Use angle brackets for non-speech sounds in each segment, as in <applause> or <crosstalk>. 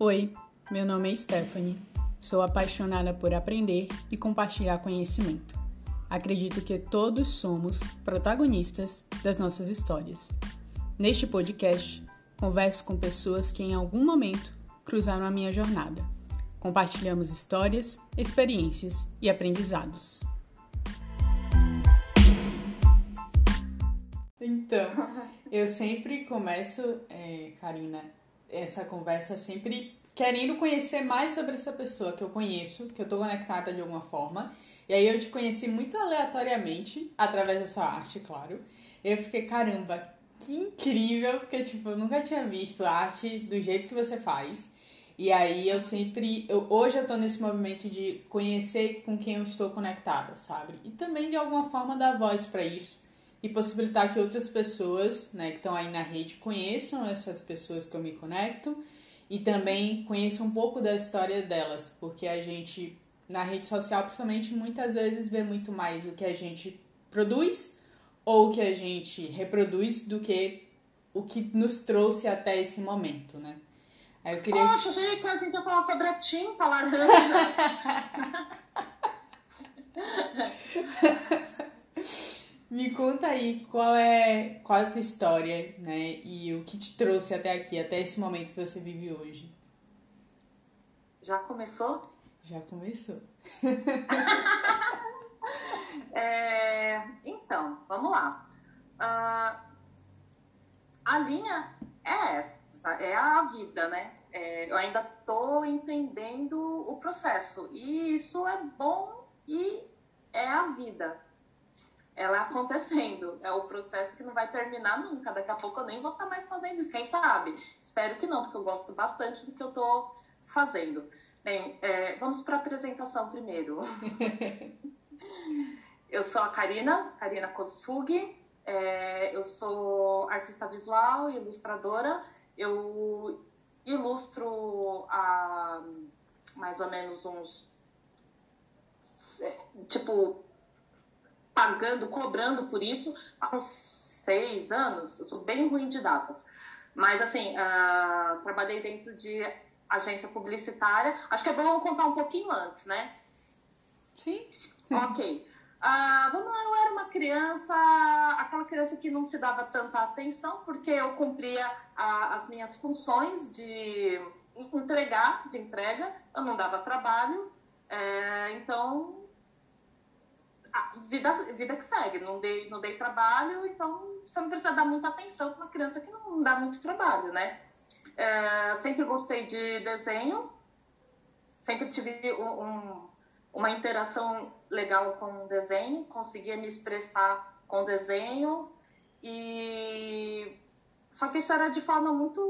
Oi, meu nome é Stephanie. Sou apaixonada por aprender e compartilhar conhecimento. Acredito que todos somos protagonistas das nossas histórias. Neste podcast, converso com pessoas que em algum momento cruzaram a minha jornada. Compartilhamos histórias, experiências e aprendizados. Então, eu sempre começo, é, Karina, essa conversa sempre querendo conhecer mais sobre essa pessoa que eu conheço, que eu tô conectada de alguma forma. E aí eu te conheci muito aleatoriamente, através da sua arte, claro. Eu fiquei, caramba, que incrível, porque tipo, eu nunca tinha visto arte do jeito que você faz. E aí eu sempre, eu, hoje eu tô nesse movimento de conhecer com quem eu estou conectada, sabe? E também de alguma forma dar voz para isso e possibilitar que outras pessoas, né, que estão aí na rede conheçam essas pessoas que eu me conecto e também conheçam um pouco da história delas, porque a gente na rede social, principalmente, muitas vezes vê muito mais o que a gente produz ou o que a gente reproduz do que o que nos trouxe até esse momento, né? Aí eu queria... Poxa, achei que a gente ia falar sobre a tinta laranja. <laughs> <laughs> Me conta aí qual é, qual é a tua história, né? E o que te trouxe até aqui, até esse momento que você vive hoje. Já começou? Já começou. <laughs> é, então, vamos lá. Uh, a linha é essa, é a vida, né? É, eu ainda estou entendendo o processo. E isso é bom e é a vida ela acontecendo. É o processo que não vai terminar nunca. Daqui a pouco eu nem vou estar mais fazendo isso, quem sabe? Espero que não, porque eu gosto bastante do que eu estou fazendo. Bem, é, vamos para a apresentação primeiro. <laughs> eu sou a Karina, Karina Kosugi. É, eu sou artista visual e ilustradora. Eu ilustro há mais ou menos uns. É, tipo, pagando, cobrando por isso há uns seis anos. Eu sou bem ruim de datas. Mas, assim, uh, trabalhei dentro de agência publicitária. Acho que é bom contar um pouquinho antes, né? Sim. <laughs> Ok. Uh, vamos lá, eu era uma criança, aquela criança que não se dava tanta atenção, porque eu cumpria uh, as minhas funções de entregar, de entrega, eu não dava trabalho, é, então vida, vida que segue, não dei, não dei trabalho, então você não precisa dar muita atenção para uma criança que não dá muito trabalho, né? É, sempre gostei de desenho, sempre tive um, um, uma interação legal com o desenho, conseguia me expressar com o desenho, e só que isso era de forma muito.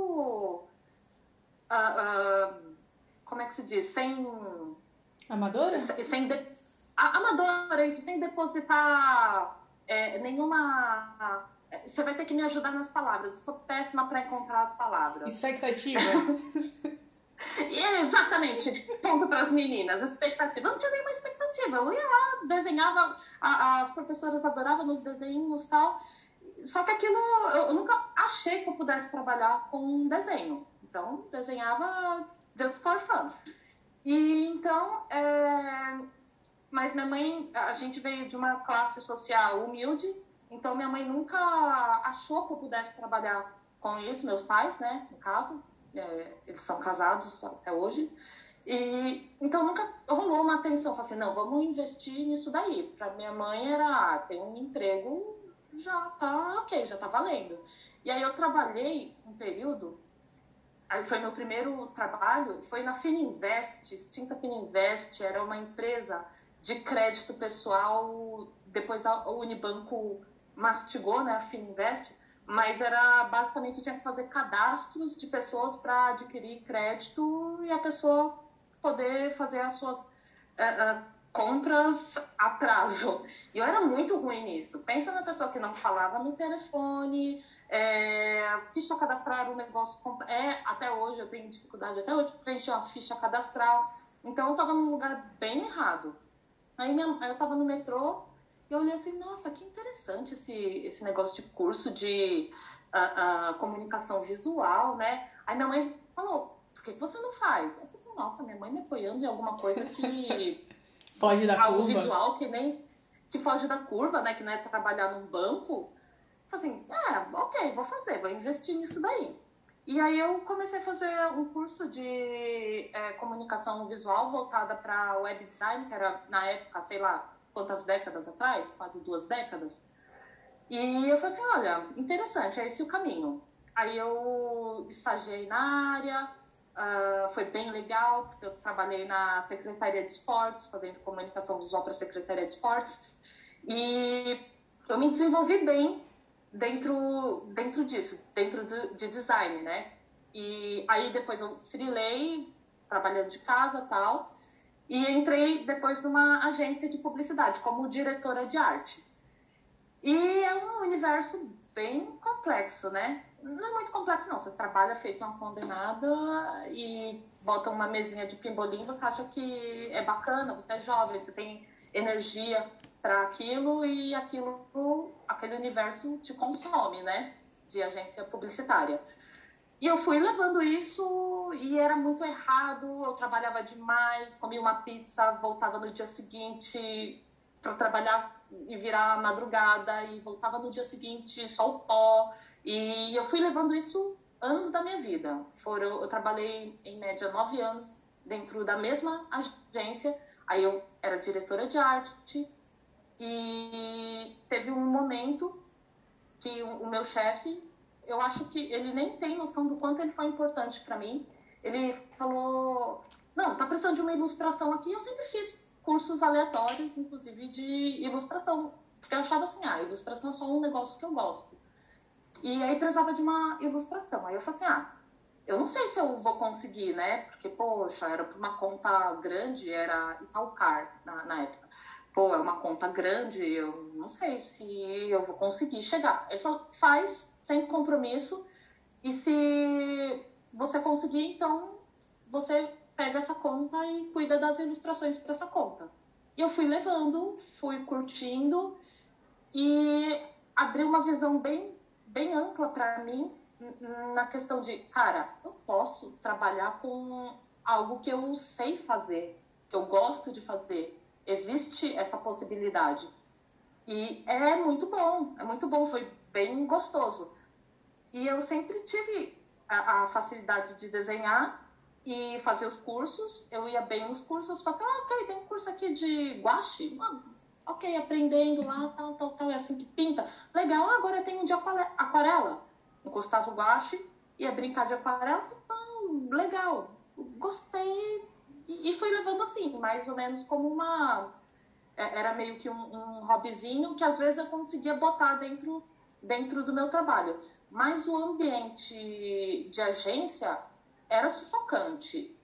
Uh, uh, como é que se diz? Sem. Amadora? Sem, sem de amadora, isso sem depositar é, nenhuma. Você vai ter que me ajudar nas palavras. Eu sou péssima para encontrar as palavras. Expectativa. <laughs> Exatamente, ponto para as meninas, expectativa. Eu não tinha nenhuma expectativa. Eu ia lá, desenhava, a, as professoras adoravam meus desenhos e tal. Só que aquilo, eu nunca achei que eu pudesse trabalhar com um desenho. Então, desenhava just for fun. E então, é, mas minha mãe, a gente veio de uma classe social humilde, então minha mãe nunca achou que eu pudesse trabalhar com isso, meus pais, né, no caso, é, eles são casados até hoje. E então nunca rolou uma atenção, falei assim, não, vamos investir nisso daí. Para minha mãe era, ah, tem um emprego, já tá ok, já tá valendo. E aí eu trabalhei um período, aí foi meu primeiro trabalho, foi na Fininvest, extinta Fininvest, era uma empresa de crédito pessoal, depois a Unibanco mastigou, né, a Fininvest, mas era basicamente tinha que fazer cadastros de pessoas para adquirir crédito e a pessoa poder fazer as suas uh, uh, compras a prazo. E eu era muito ruim nisso. Pensa na pessoa que não falava no telefone, é, ficha cadastral um negócio. É, até hoje eu tenho dificuldade, até hoje preencher uma ficha cadastral. Então eu estava num lugar bem errado. Aí, minha, eu tava no metrô e eu olhei assim, nossa, que interessante esse, esse negócio de curso de uh, uh, comunicação visual, né? Aí minha mãe falou, por que você não faz? Eu falei assim, nossa, minha mãe me apoiando em alguma coisa que. <laughs> foge da algo curva. visual que nem. que foge da curva, né? Que não é trabalhar num banco. Assim, é, ok, vou fazer, vou investir nisso daí. E aí eu comecei a fazer um curso de é, comunicação visual voltada para web design, que era na época, sei lá, quantas décadas atrás, quase duas décadas. E eu falei assim, olha, interessante, é esse o caminho. Aí eu estagiei na área, uh, foi bem legal, porque eu trabalhei na Secretaria de Esportes, fazendo comunicação visual para a Secretaria de Esportes, e eu me desenvolvi bem dentro, dentro disso, dentro de, de design, né? E aí depois eu freelei, trabalhando de casa tal, e entrei depois numa agência de publicidade como diretora de arte. E é um universo bem complexo, né? Não é muito complexo, não. Você trabalha feito uma condenada e bota uma mesinha de pimbolim, você acha que é bacana, você é jovem, você tem energia para aquilo e aquilo, aquele universo te consome, né? De agência publicitária. E eu fui levando isso e era muito errado. Eu trabalhava demais, comia uma pizza, voltava no dia seguinte para trabalhar e virar madrugada e voltava no dia seguinte só o pó. E eu fui levando isso anos da minha vida. Foram, eu trabalhei em média nove anos dentro da mesma agência. Aí eu era diretora de arte e teve um momento que o meu chefe eu acho que ele nem tem noção do quanto ele foi importante para mim. Ele falou: Não, tá precisando de uma ilustração aqui. Eu sempre fiz cursos aleatórios, inclusive de ilustração, porque eu achava assim: ah, ilustração é só um negócio que eu gosto. E aí precisava de uma ilustração. Aí eu falei assim: ah, eu não sei se eu vou conseguir, né? Porque, poxa, era por uma conta grande, era Italcar na, na época. Pô, é uma conta grande, eu não sei se eu vou conseguir chegar. Ele falou: faz sem compromisso. E se você conseguir, então você pega essa conta e cuida das ilustrações para essa conta. E eu fui levando, fui curtindo e abri uma visão bem, bem ampla para mim na questão de, cara, eu posso trabalhar com algo que eu sei fazer, que eu gosto de fazer. Existe essa possibilidade. E é muito bom, é muito bom, foi bem gostoso. E eu sempre tive a, a, facilidade de desenhar e fazer os cursos. Eu ia bem nos cursos, falava assim, ah, ok, tem um curso aqui de guache. Ah, ok, aprendendo lá, tal, tal, tal, é assim que pinta. Legal, agora eu tenho um de aquarela. Encostava o guache, ia brincar de aquarela, falei, ah, legal, gostei. E, e fui levando assim, mais ou menos como uma... É, era meio que um, um hobbyzinho que às vezes eu conseguia botar dentro, dentro do meu trabalho mas o ambiente de agência era sufocante.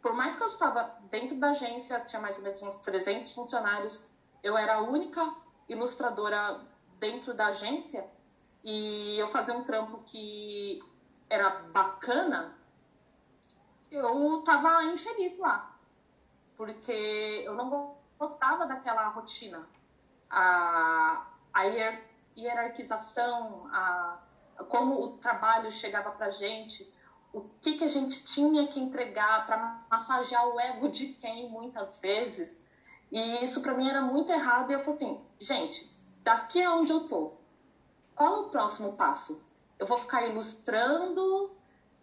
Por mais que eu estava dentro da agência, tinha mais ou menos uns 300 funcionários, eu era a única ilustradora dentro da agência e eu fazia um trampo que era bacana, eu estava infeliz lá, porque eu não gostava daquela rotina. A, a hierarquização, a como o trabalho chegava para gente, o que, que a gente tinha que entregar para massagear o ego de quem muitas vezes. E isso para mim era muito errado. E eu falei assim, gente, daqui a onde eu tô, qual é o próximo passo? Eu vou ficar ilustrando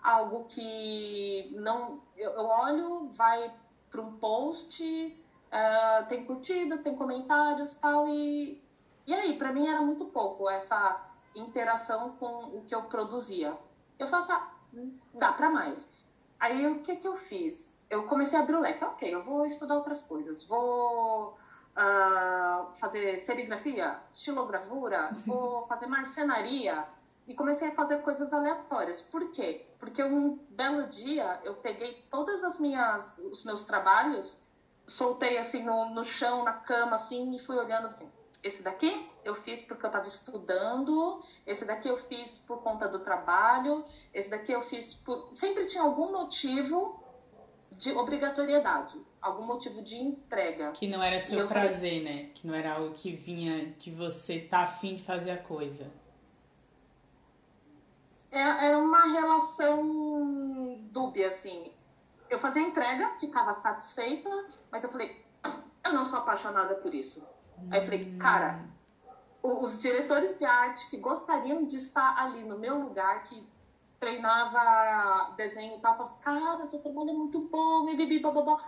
algo que não. Eu olho, vai para um post, uh, tem curtidas, tem comentários tal, e, e aí, para mim era muito pouco essa interação com o que eu produzia. Eu faço, ah, dá para mais. Aí o que que eu fiz? Eu comecei a abrir o leque. Ok, eu vou estudar outras coisas. Vou uh, fazer serigrafia, estilogravura, vou fazer marcenaria. E comecei a fazer coisas aleatórias. Por quê? Porque um belo dia eu peguei todas as minhas, os meus trabalhos, soltei assim no, no chão, na cama, assim, e fui olhando assim esse daqui eu fiz porque eu estava estudando, esse daqui eu fiz por conta do trabalho, esse daqui eu fiz por. Sempre tinha algum motivo de obrigatoriedade, algum motivo de entrega. Que não era seu prazer, falei... né? Que não era algo que vinha de você estar tá afim de fazer a coisa. É, era uma relação dúbia, assim. eu fazia entrega, ficava satisfeita, mas eu falei, eu não sou apaixonada por isso. Aí eu falei, cara, os diretores de arte que gostariam de estar ali no meu lugar, que treinava desenho e tal, falavam assim, cara, seu trabalho é muito bom, bibi, bababá.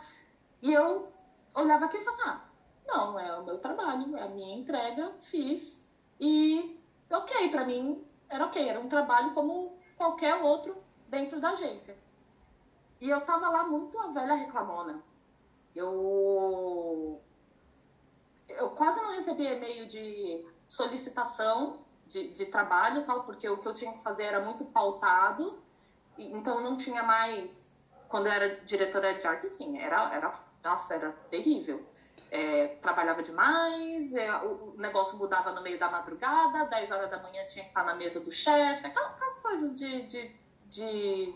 E eu olhava aqui e falava assim, ah, não, é o meu trabalho, é a minha entrega, fiz, e ok, para mim era ok, era um trabalho como qualquer outro dentro da agência. E eu tava lá muito a velha reclamona. Eu eu quase não recebi e-mail de solicitação de, de trabalho, tal, porque o que eu tinha que fazer era muito pautado, então não tinha mais. Quando eu era diretora de arte, sim, era, era nossa, era terrível. É, trabalhava demais, é, o negócio mudava no meio da madrugada, 10 horas da manhã tinha que estar na mesa do chefe, aquelas coisas de, de, de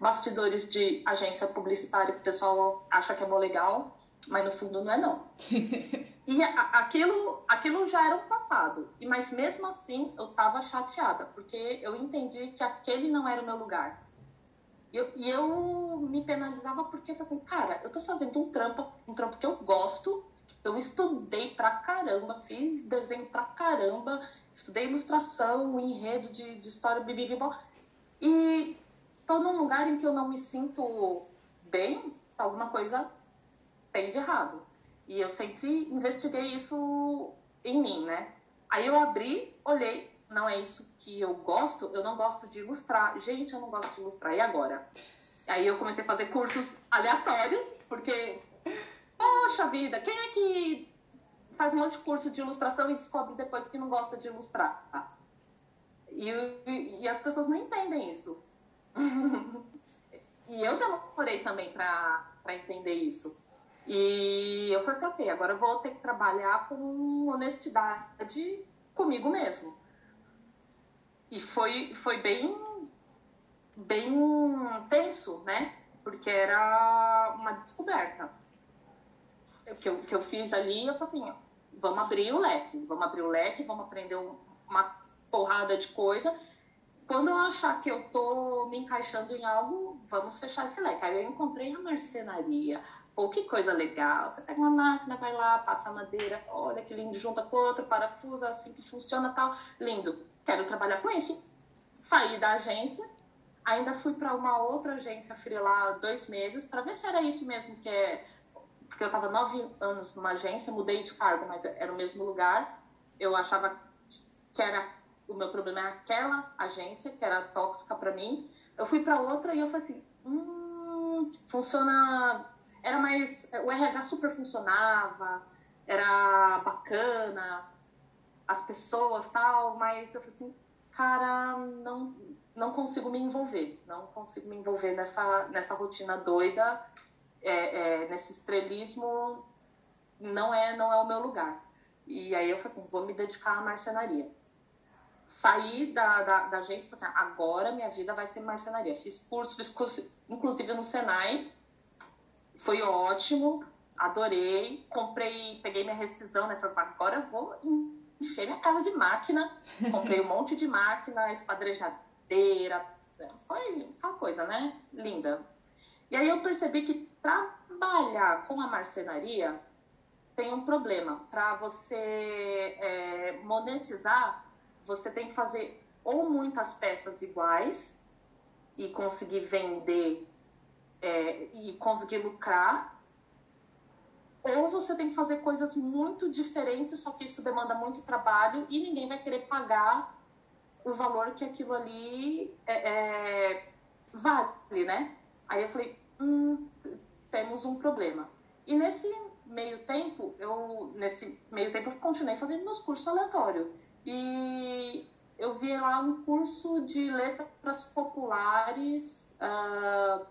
bastidores de agência publicitária que o pessoal acha que é mó legal, mas no fundo não é não. <laughs> E a, aquilo, aquilo já era um passado. E mas mesmo assim eu estava chateada, porque eu entendi que aquele não era o meu lugar. Eu, eu me penalizava porque assim, cara, eu tô fazendo um trampo, um trampo que eu gosto, eu estudei pra caramba, fiz desenho pra caramba, estudei ilustração, enredo de, de história, bibibibó, e tô num lugar em que eu não me sinto bem, alguma coisa tem de errado. E eu sempre investiguei isso em mim, né? Aí eu abri, olhei, não é isso que eu gosto, eu não gosto de ilustrar. Gente, eu não gosto de ilustrar, e agora? Aí eu comecei a fazer cursos aleatórios, porque, poxa vida, quem é que faz um monte de curso de ilustração e descobre depois que não gosta de ilustrar? E, e, e as pessoas não entendem isso. <laughs> e eu demorei também para entender isso. E eu falei assim, ok, agora eu vou ter que trabalhar com honestidade comigo mesmo. E foi, foi bem, bem tenso, né? Porque era uma descoberta. O que eu, que eu fiz ali, eu falei assim, vamos abrir o leque, vamos abrir o leque, vamos aprender uma porrada de coisa quando eu achar que eu tô me encaixando em algo, vamos fechar esse leque. Aí eu encontrei a marcenaria. Pô, que coisa legal. Você pega uma máquina, vai lá, passa a madeira, olha que lindo, junta com outro, parafusa, assim que funciona tal. Lindo. Quero trabalhar com isso. Saí da agência, ainda fui para uma outra agência lá dois meses para ver se era isso mesmo que é. Porque eu estava nove anos numa agência, mudei de cargo, mas era o mesmo lugar. Eu achava que era o meu problema é aquela agência que era tóxica para mim. Eu fui para outra e eu falei assim, hum, funciona, era mais, o RH super funcionava, era bacana, as pessoas tal, mas eu falei assim, cara, não, não consigo me envolver, não consigo me envolver nessa, nessa rotina doida, é, é, nesse estrelismo, não é, não é o meu lugar. E aí eu falei assim, vou me dedicar à marcenaria saí da, da, da agência e falei assim, agora minha vida vai ser marcenaria. Fiz curso, fiz curso, inclusive no Senai, foi ótimo, adorei, comprei, peguei minha rescisão, né, falei, agora eu vou encher minha casa de máquina, comprei um monte de máquina, esquadrejadeira, foi aquela coisa, né, linda. E aí eu percebi que trabalhar com a marcenaria tem um problema. Para você é, monetizar, você tem que fazer ou muitas peças iguais e conseguir vender é, e conseguir lucrar, ou você tem que fazer coisas muito diferentes, só que isso demanda muito trabalho e ninguém vai querer pagar o valor que aquilo ali é, é, vale, né? Aí eu falei, hum, temos um problema. E nesse meio tempo, eu nesse meio tempo eu continuei fazendo meus cursos aleatórios e eu vi lá um curso de letras populares uh,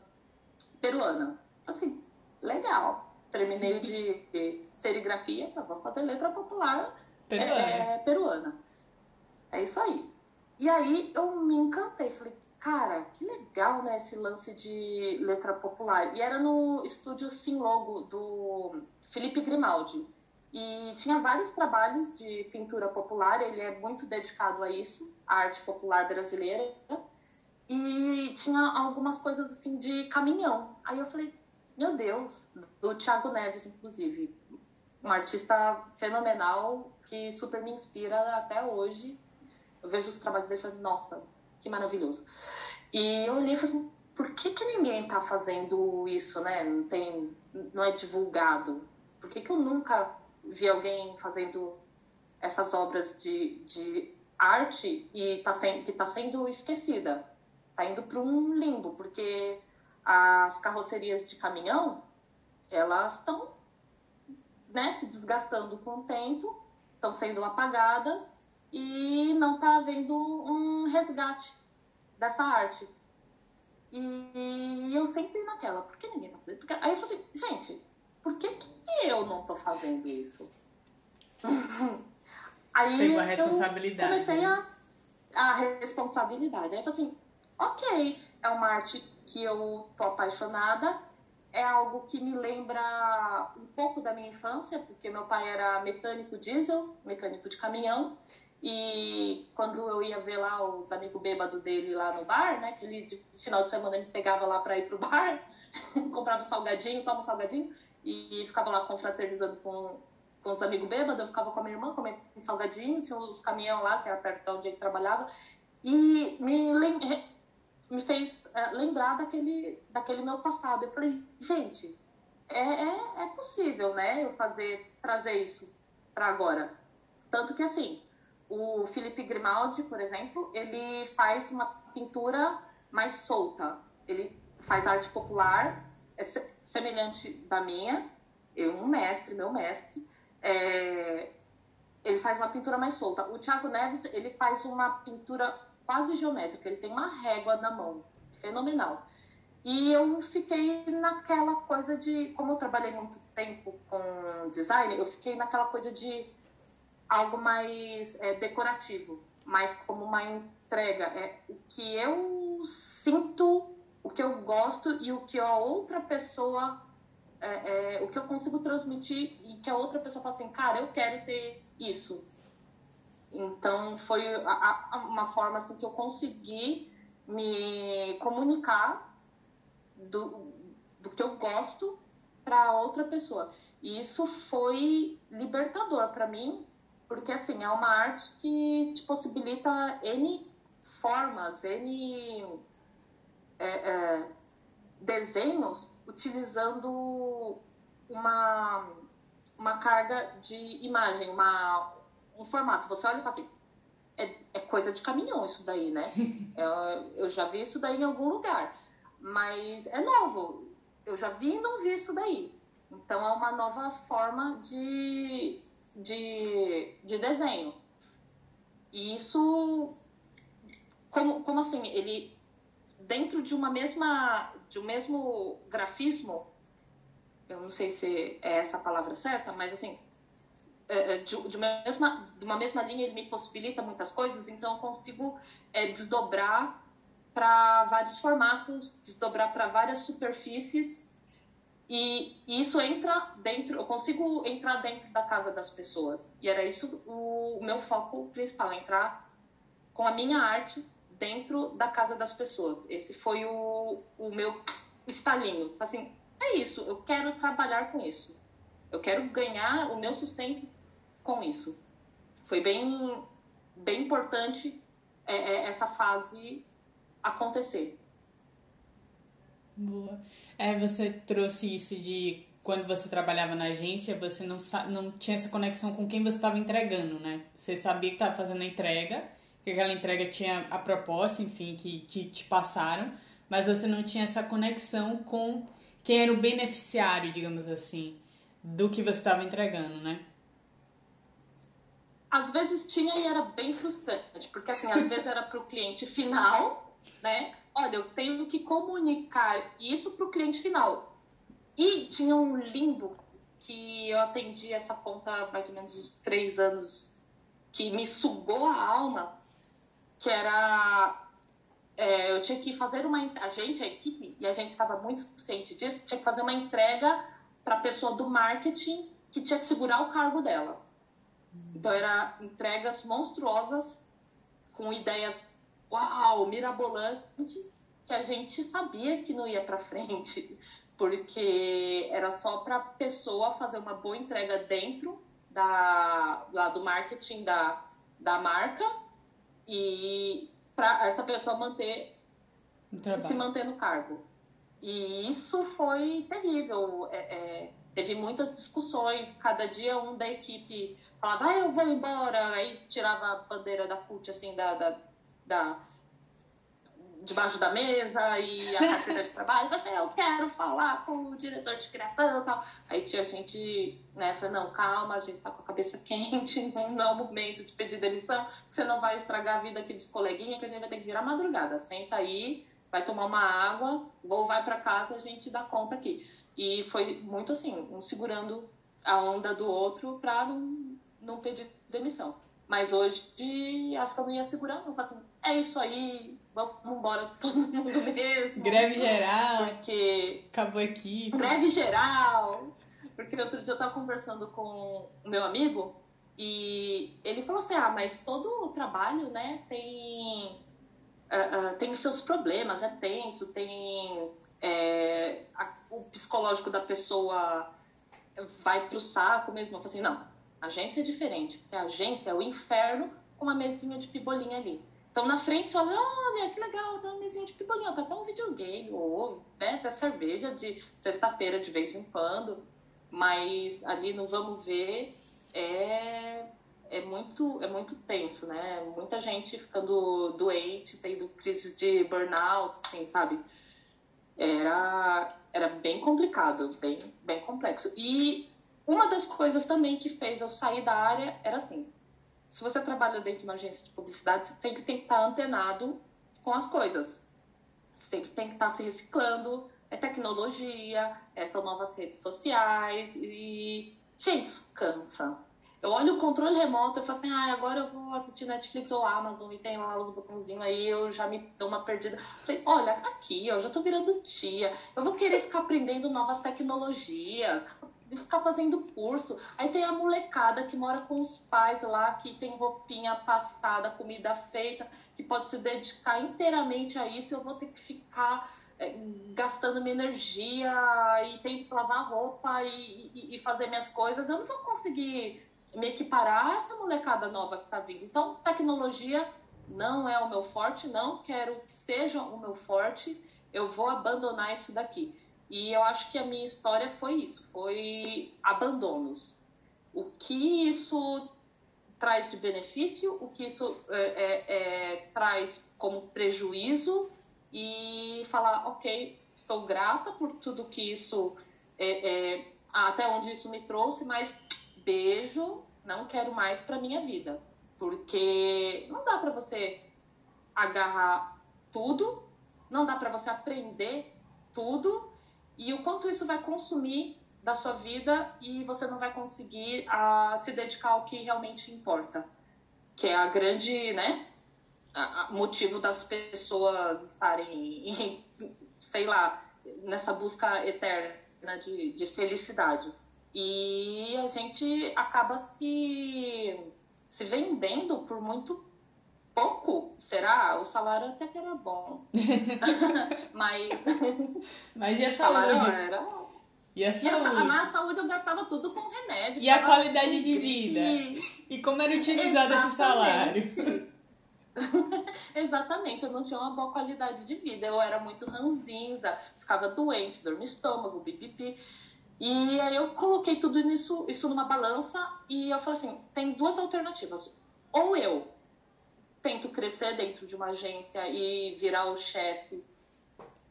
peruana. Assim, legal. Terminei de serigrafia, vou fazer letra popular peruana. É, é, peruana. É isso aí. E aí eu me encantei, falei, cara, que legal, né, esse lance de letra popular. E era no estúdio Sim Logo do Felipe Grimaldi. E tinha vários trabalhos de pintura popular, ele é muito dedicado a isso, a arte popular brasileira. e tinha algumas coisas assim de caminhão. Aí eu falei, meu Deus, do Thiago Neves, inclusive. Um artista fenomenal que super me inspira até hoje. Eu vejo os trabalhos dele e falo, nossa, que maravilhoso. E eu olhei e falei assim, por que, que ninguém está fazendo isso, né? Não, tem, não é divulgado. Por que, que eu nunca vi alguém fazendo essas obras de, de arte e tá sem, que está sendo esquecida? Está indo para um limbo, porque as carrocerias de caminhão, elas estão né, se desgastando com o tempo, estão sendo apagadas e não está havendo um resgate dessa arte. E eu sempre naquela, por que ninguém tá fazendo? Porque... Aí eu falei assim, gente, por que, que eu não tô fazendo isso? <laughs> Aí Pegou a responsabilidade. Eu comecei a, a responsabilidade. Aí eu falei assim, ok, é uma arte que eu tô apaixonada, é algo que me lembra um pouco da minha infância, porque meu pai era mecânico diesel, mecânico de caminhão, e quando eu ia ver lá os amigos bêbados dele lá no bar, né? Que ele, de final de semana, me pegava lá para ir pro bar, <laughs> comprava salgadinho, toma um salgadinho, e ficava lá confraternizando com, com os amigos bêbados. Eu ficava com a minha irmã comendo salgadinho, tinha os caminhão lá, que era perto de onde ele trabalhava, e me, me fez é, lembrar daquele, daquele meu passado. Eu falei, gente, é, é, é possível, né? Eu fazer, trazer isso para agora. Tanto que, assim, o Felipe Grimaldi, por exemplo, ele faz uma pintura mais solta. Ele faz arte popular, é semelhante da minha. Eu, um mestre, meu mestre. É, ele faz uma pintura mais solta. O Thiago Neves, ele faz uma pintura quase geométrica. Ele tem uma régua na mão. Fenomenal. E eu fiquei naquela coisa de... Como eu trabalhei muito tempo com design, eu fiquei naquela coisa de algo mais é, decorativo, mais como uma entrega. É o que eu sinto, o que eu gosto e o que a outra pessoa, é, é, o que eu consigo transmitir e que a outra pessoa fala assim, cara, eu quero ter isso. Então foi a, a, uma forma assim que eu consegui me comunicar do, do que eu gosto para outra pessoa. E isso foi libertador para mim, porque assim é uma arte que te possibilita n formas, n é, é, desenhos utilizando uma uma carga de imagem, uma, um formato. Você olha e fala assim, é, é coisa de caminhão isso daí, né? <laughs> eu, eu já vi isso daí em algum lugar, mas é novo. Eu já vi e não vi isso daí. Então é uma nova forma de de, de desenho. E isso, como, como assim, ele, dentro de uma mesma, de um mesmo grafismo, eu não sei se é essa a palavra certa, mas assim, de, de, uma mesma, de uma mesma linha ele me possibilita muitas coisas, então eu consigo é, desdobrar para vários formatos, desdobrar para várias superfícies e, isso entra dentro, eu consigo entrar dentro da casa das pessoas. E era isso o, o meu foco principal, entrar com a minha arte dentro da casa das pessoas. Esse foi o, o meu estalinho. Assim, é isso, eu quero trabalhar com isso. Eu quero ganhar o meu sustento com isso. Foi bem, bem importante é, é, essa fase acontecer. Boa. É, você trouxe isso de quando você trabalhava na agência, você não, não tinha essa conexão com quem você estava entregando, né? Você sabia que estava fazendo a entrega, que aquela entrega tinha a proposta, enfim, que, que te passaram, mas você não tinha essa conexão com quem era o beneficiário, digamos assim, do que você estava entregando, né? Às vezes tinha e era bem frustrante, porque assim, às vezes era para o cliente final, né? olha, eu tenho que comunicar isso para o cliente final. E tinha um limbo que eu atendi essa conta mais ou menos uns três anos, que me sugou a alma, que era é, eu tinha que fazer uma a gente a equipe e a gente estava muito ciente disso tinha que fazer uma entrega para a pessoa do marketing que tinha que segurar o cargo dela então era entregas monstruosas com ideias uau, mirabolantes, que a gente sabia que não ia para frente, <laughs> porque era só para a pessoa fazer uma boa entrega dentro da, lá do marketing da, da marca e para essa pessoa manter se manter no cargo. E isso foi terrível. É, é, teve muitas discussões. Cada dia um da equipe falava, ah, eu vou embora. Aí tirava a bandeira da CUT, assim, da, da, da debaixo da mesa e a carteira de trabalho, você, eu quero falar com o diretor de criação e tal. Aí tinha gente, né, falando, não, calma, a gente tá com a cabeça <laughs> quente, não é o momento de pedir demissão, você não vai estragar a vida aqui dos coleguinhas, que a gente vai ter que virar madrugada. Senta aí, vai tomar uma água, vou, vai para casa, a gente dá conta aqui. E foi muito assim, um segurando a onda do outro para não, não pedir demissão. Mas hoje, acho que eu não ia segurar, não. Assim, é isso aí, vamos embora <laughs> todo mundo mesmo. Greve geral. Porque. Acabou aqui. Greve geral. Porque outro dia eu tava conversando com o meu amigo e ele falou assim: ah, mas todo o trabalho, né, tem. Uh, uh, tem os seus problemas, é tenso, tem. É, a, o psicológico da pessoa vai pro saco mesmo. Eu falei assim: não, agência é diferente, porque a agência é o inferno com uma mesinha de pibolinha ali. Então, na frente, você olha, olha, que legal, tá uma mesinha de pipolinha, tá até um videogame, ou né, até cerveja de sexta-feira de vez em quando. Mas ali no Vamos Ver é, é, muito, é muito tenso, né? Muita gente ficando doente, tendo crise de burnout, assim, sabe? Era, era bem complicado, bem, bem complexo. E uma das coisas também que fez eu sair da área era assim, se você trabalha dentro de uma agência de publicidade, você sempre tem que estar antenado com as coisas. Sempre tem que estar se reciclando. É tecnologia, é, são novas redes sociais e. Gente, isso cansa. Eu olho o controle remoto e falo assim, ah, agora eu vou assistir Netflix ou Amazon e tem lá os botãozinhos aí, eu já me dou uma perdida. Falei, olha, aqui, eu já tô virando tia, eu vou querer ficar aprendendo novas tecnologias, de ficar fazendo curso. Aí tem a molecada que mora com os pais lá, que tem roupinha passada, comida feita, que pode se dedicar inteiramente a isso. Eu vou ter que ficar é, gastando minha energia e tendo que lavar roupa e, e, e, fazer minhas coisas. Eu não vou conseguir me equiparar a essa molecada nova que está vindo. Então, tecnologia não é o meu forte, não quero que seja o meu forte. Eu vou abandonar isso daqui. E eu acho que a minha história foi isso, foi abandonos. O que isso traz de benefício, o que isso é, é, é, traz como prejuízo e falar, ok, estou grata por tudo que isso, é, é, até onde isso me trouxe, mas beijo, não quero mais para minha vida, porque não dá para você agarrar tudo, não dá para você aprender tudo e o quanto isso vai consumir da sua vida e você não vai conseguir a, se dedicar ao que realmente importa, que é a grande, né, a, a motivo das pessoas estarem, em, <laughs> sei lá, nessa busca eterna de, de felicidade. E a gente acaba se, se vendendo por muito pouco, será? O salário até que era bom. <laughs> Mas. Mas e a saúde? Era... E a saúde? E a, saúde eu gastava tudo com remédio. E a qualidade de vida? E como era utilizado esse salário? <laughs> Exatamente, eu não tinha uma boa qualidade de vida. Eu era muito ranzinza, ficava doente, dor no estômago, bipipi. E aí eu coloquei tudo isso, isso numa balança e eu falei assim: tem duas alternativas. Ou eu tento crescer dentro de uma agência e virar o chefe.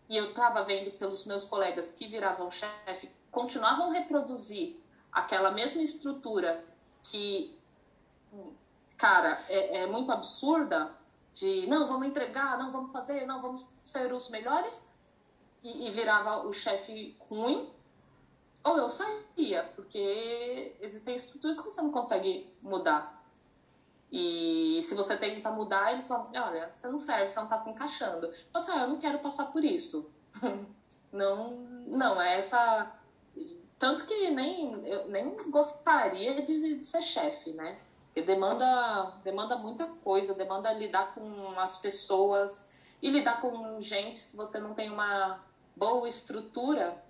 E eu estava vendo pelos meus colegas que viravam chefe, continuavam a reproduzir aquela mesma estrutura que, cara, é, é muito absurda de não, vamos entregar, não vamos fazer, não vamos ser os melhores e, e virava o chefe ruim ou eu saía, porque existem estruturas que você não consegue mudar. E se você tenta mudar, eles falam, olha, você não serve, você não está se encaixando. Você, ah, eu não quero passar por isso. <laughs> não, não, é essa... Tanto que nem, eu nem gostaria de, de ser chefe, né? Porque demanda, demanda muita coisa, demanda lidar com as pessoas e lidar com gente se você não tem uma boa estrutura,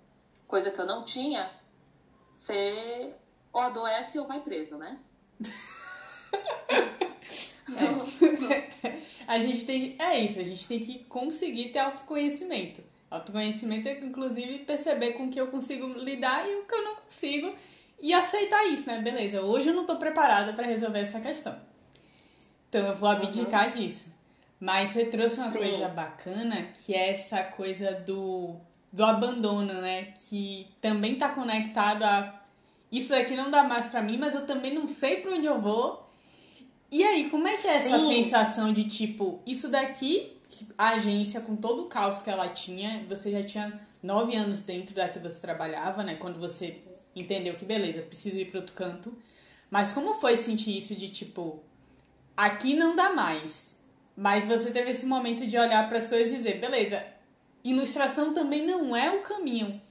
coisa que eu não tinha, você ou adoece ou vai presa, né? <laughs> É. <laughs> a gente tem. É isso, a gente tem que conseguir ter autoconhecimento. Autoconhecimento é, inclusive, perceber com o que eu consigo lidar e o que eu não consigo. E aceitar isso, né? Beleza, hoje eu não tô preparada para resolver essa questão. Então eu vou abdicar uhum. disso. Mas você trouxe uma Sim. coisa bacana, que é essa coisa do, do abandono, né? Que também tá conectado a isso aqui não dá mais para mim, mas eu também não sei para onde eu vou. E aí, como é que é essa Sim. sensação de tipo, isso daqui, a agência com todo o caos que ela tinha, você já tinha nove anos dentro da que você trabalhava, né? Quando você entendeu que beleza, preciso ir para outro canto. Mas como foi sentir isso de tipo, aqui não dá mais. Mas você teve esse momento de olhar para as coisas e dizer, beleza, ilustração também não é o caminho.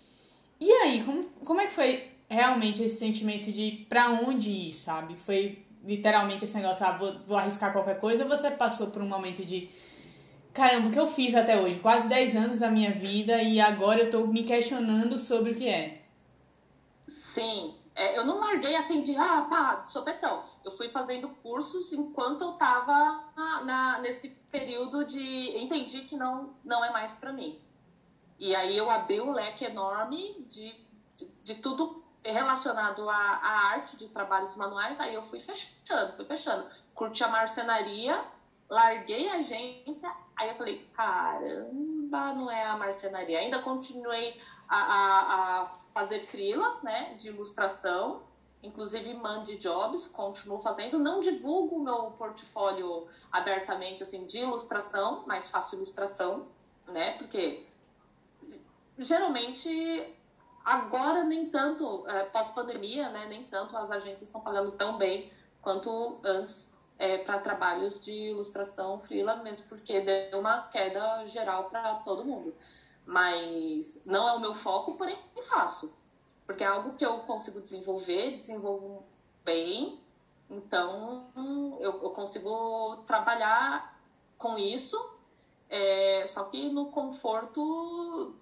E aí, como, como é que foi realmente esse sentimento de para onde ir, sabe? Foi literalmente esse negócio, ah, vou, vou arriscar qualquer coisa, você passou por um momento de caramba, o que eu fiz até hoje? Quase 10 anos da minha vida e agora eu tô me questionando sobre o que é. Sim, é, eu não larguei assim de, ah, tá, sopetão. Eu fui fazendo cursos enquanto eu tava na, na, nesse período de entendi que não, não é mais para mim. E aí eu abri o um leque enorme de, de, de tudo relacionado à, à, arte de trabalhos manuais, aí eu fui fechando, fui fechando. Curti a marcenaria, larguei a agência, aí eu falei, caramba, não é a marcenaria. Ainda continuei a, a, a fazer frilas, né, de ilustração, inclusive mande jobs, continuo fazendo. Não divulgo o meu portfólio abertamente, assim, de ilustração, mas faço ilustração, né, porque geralmente Agora, nem tanto, é, pós-pandemia, né, nem tanto as agências estão pagando tão bem quanto antes é, para trabalhos de ilustração freela, mesmo porque deu uma queda geral para todo mundo. Mas não é o meu foco, porém faço. Porque é algo que eu consigo desenvolver, desenvolvo bem, então eu, eu consigo trabalhar com isso, é, só que no conforto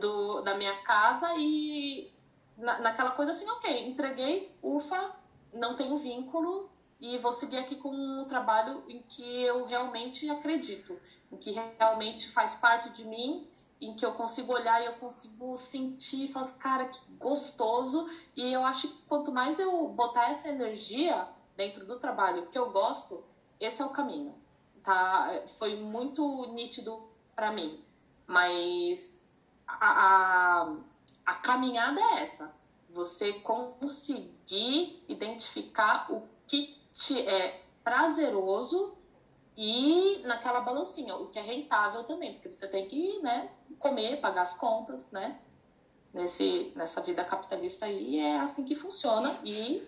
do, da minha casa e na, naquela coisa assim, ok, entreguei, ufa, não tenho vínculo e vou seguir aqui com um trabalho em que eu realmente acredito, em que realmente faz parte de mim, em que eu consigo olhar e eu consigo sentir e falar, assim, cara, que gostoso. E eu acho que quanto mais eu botar essa energia dentro do trabalho que eu gosto, esse é o caminho. Tá? Foi muito nítido para mim. Mas a, a, caminhada é essa. Você conseguir identificar o que te é prazeroso e naquela balancinha, o que é rentável também, porque você tem que né, comer, pagar as contas, né? Nesse, nessa vida capitalista aí é assim que funciona e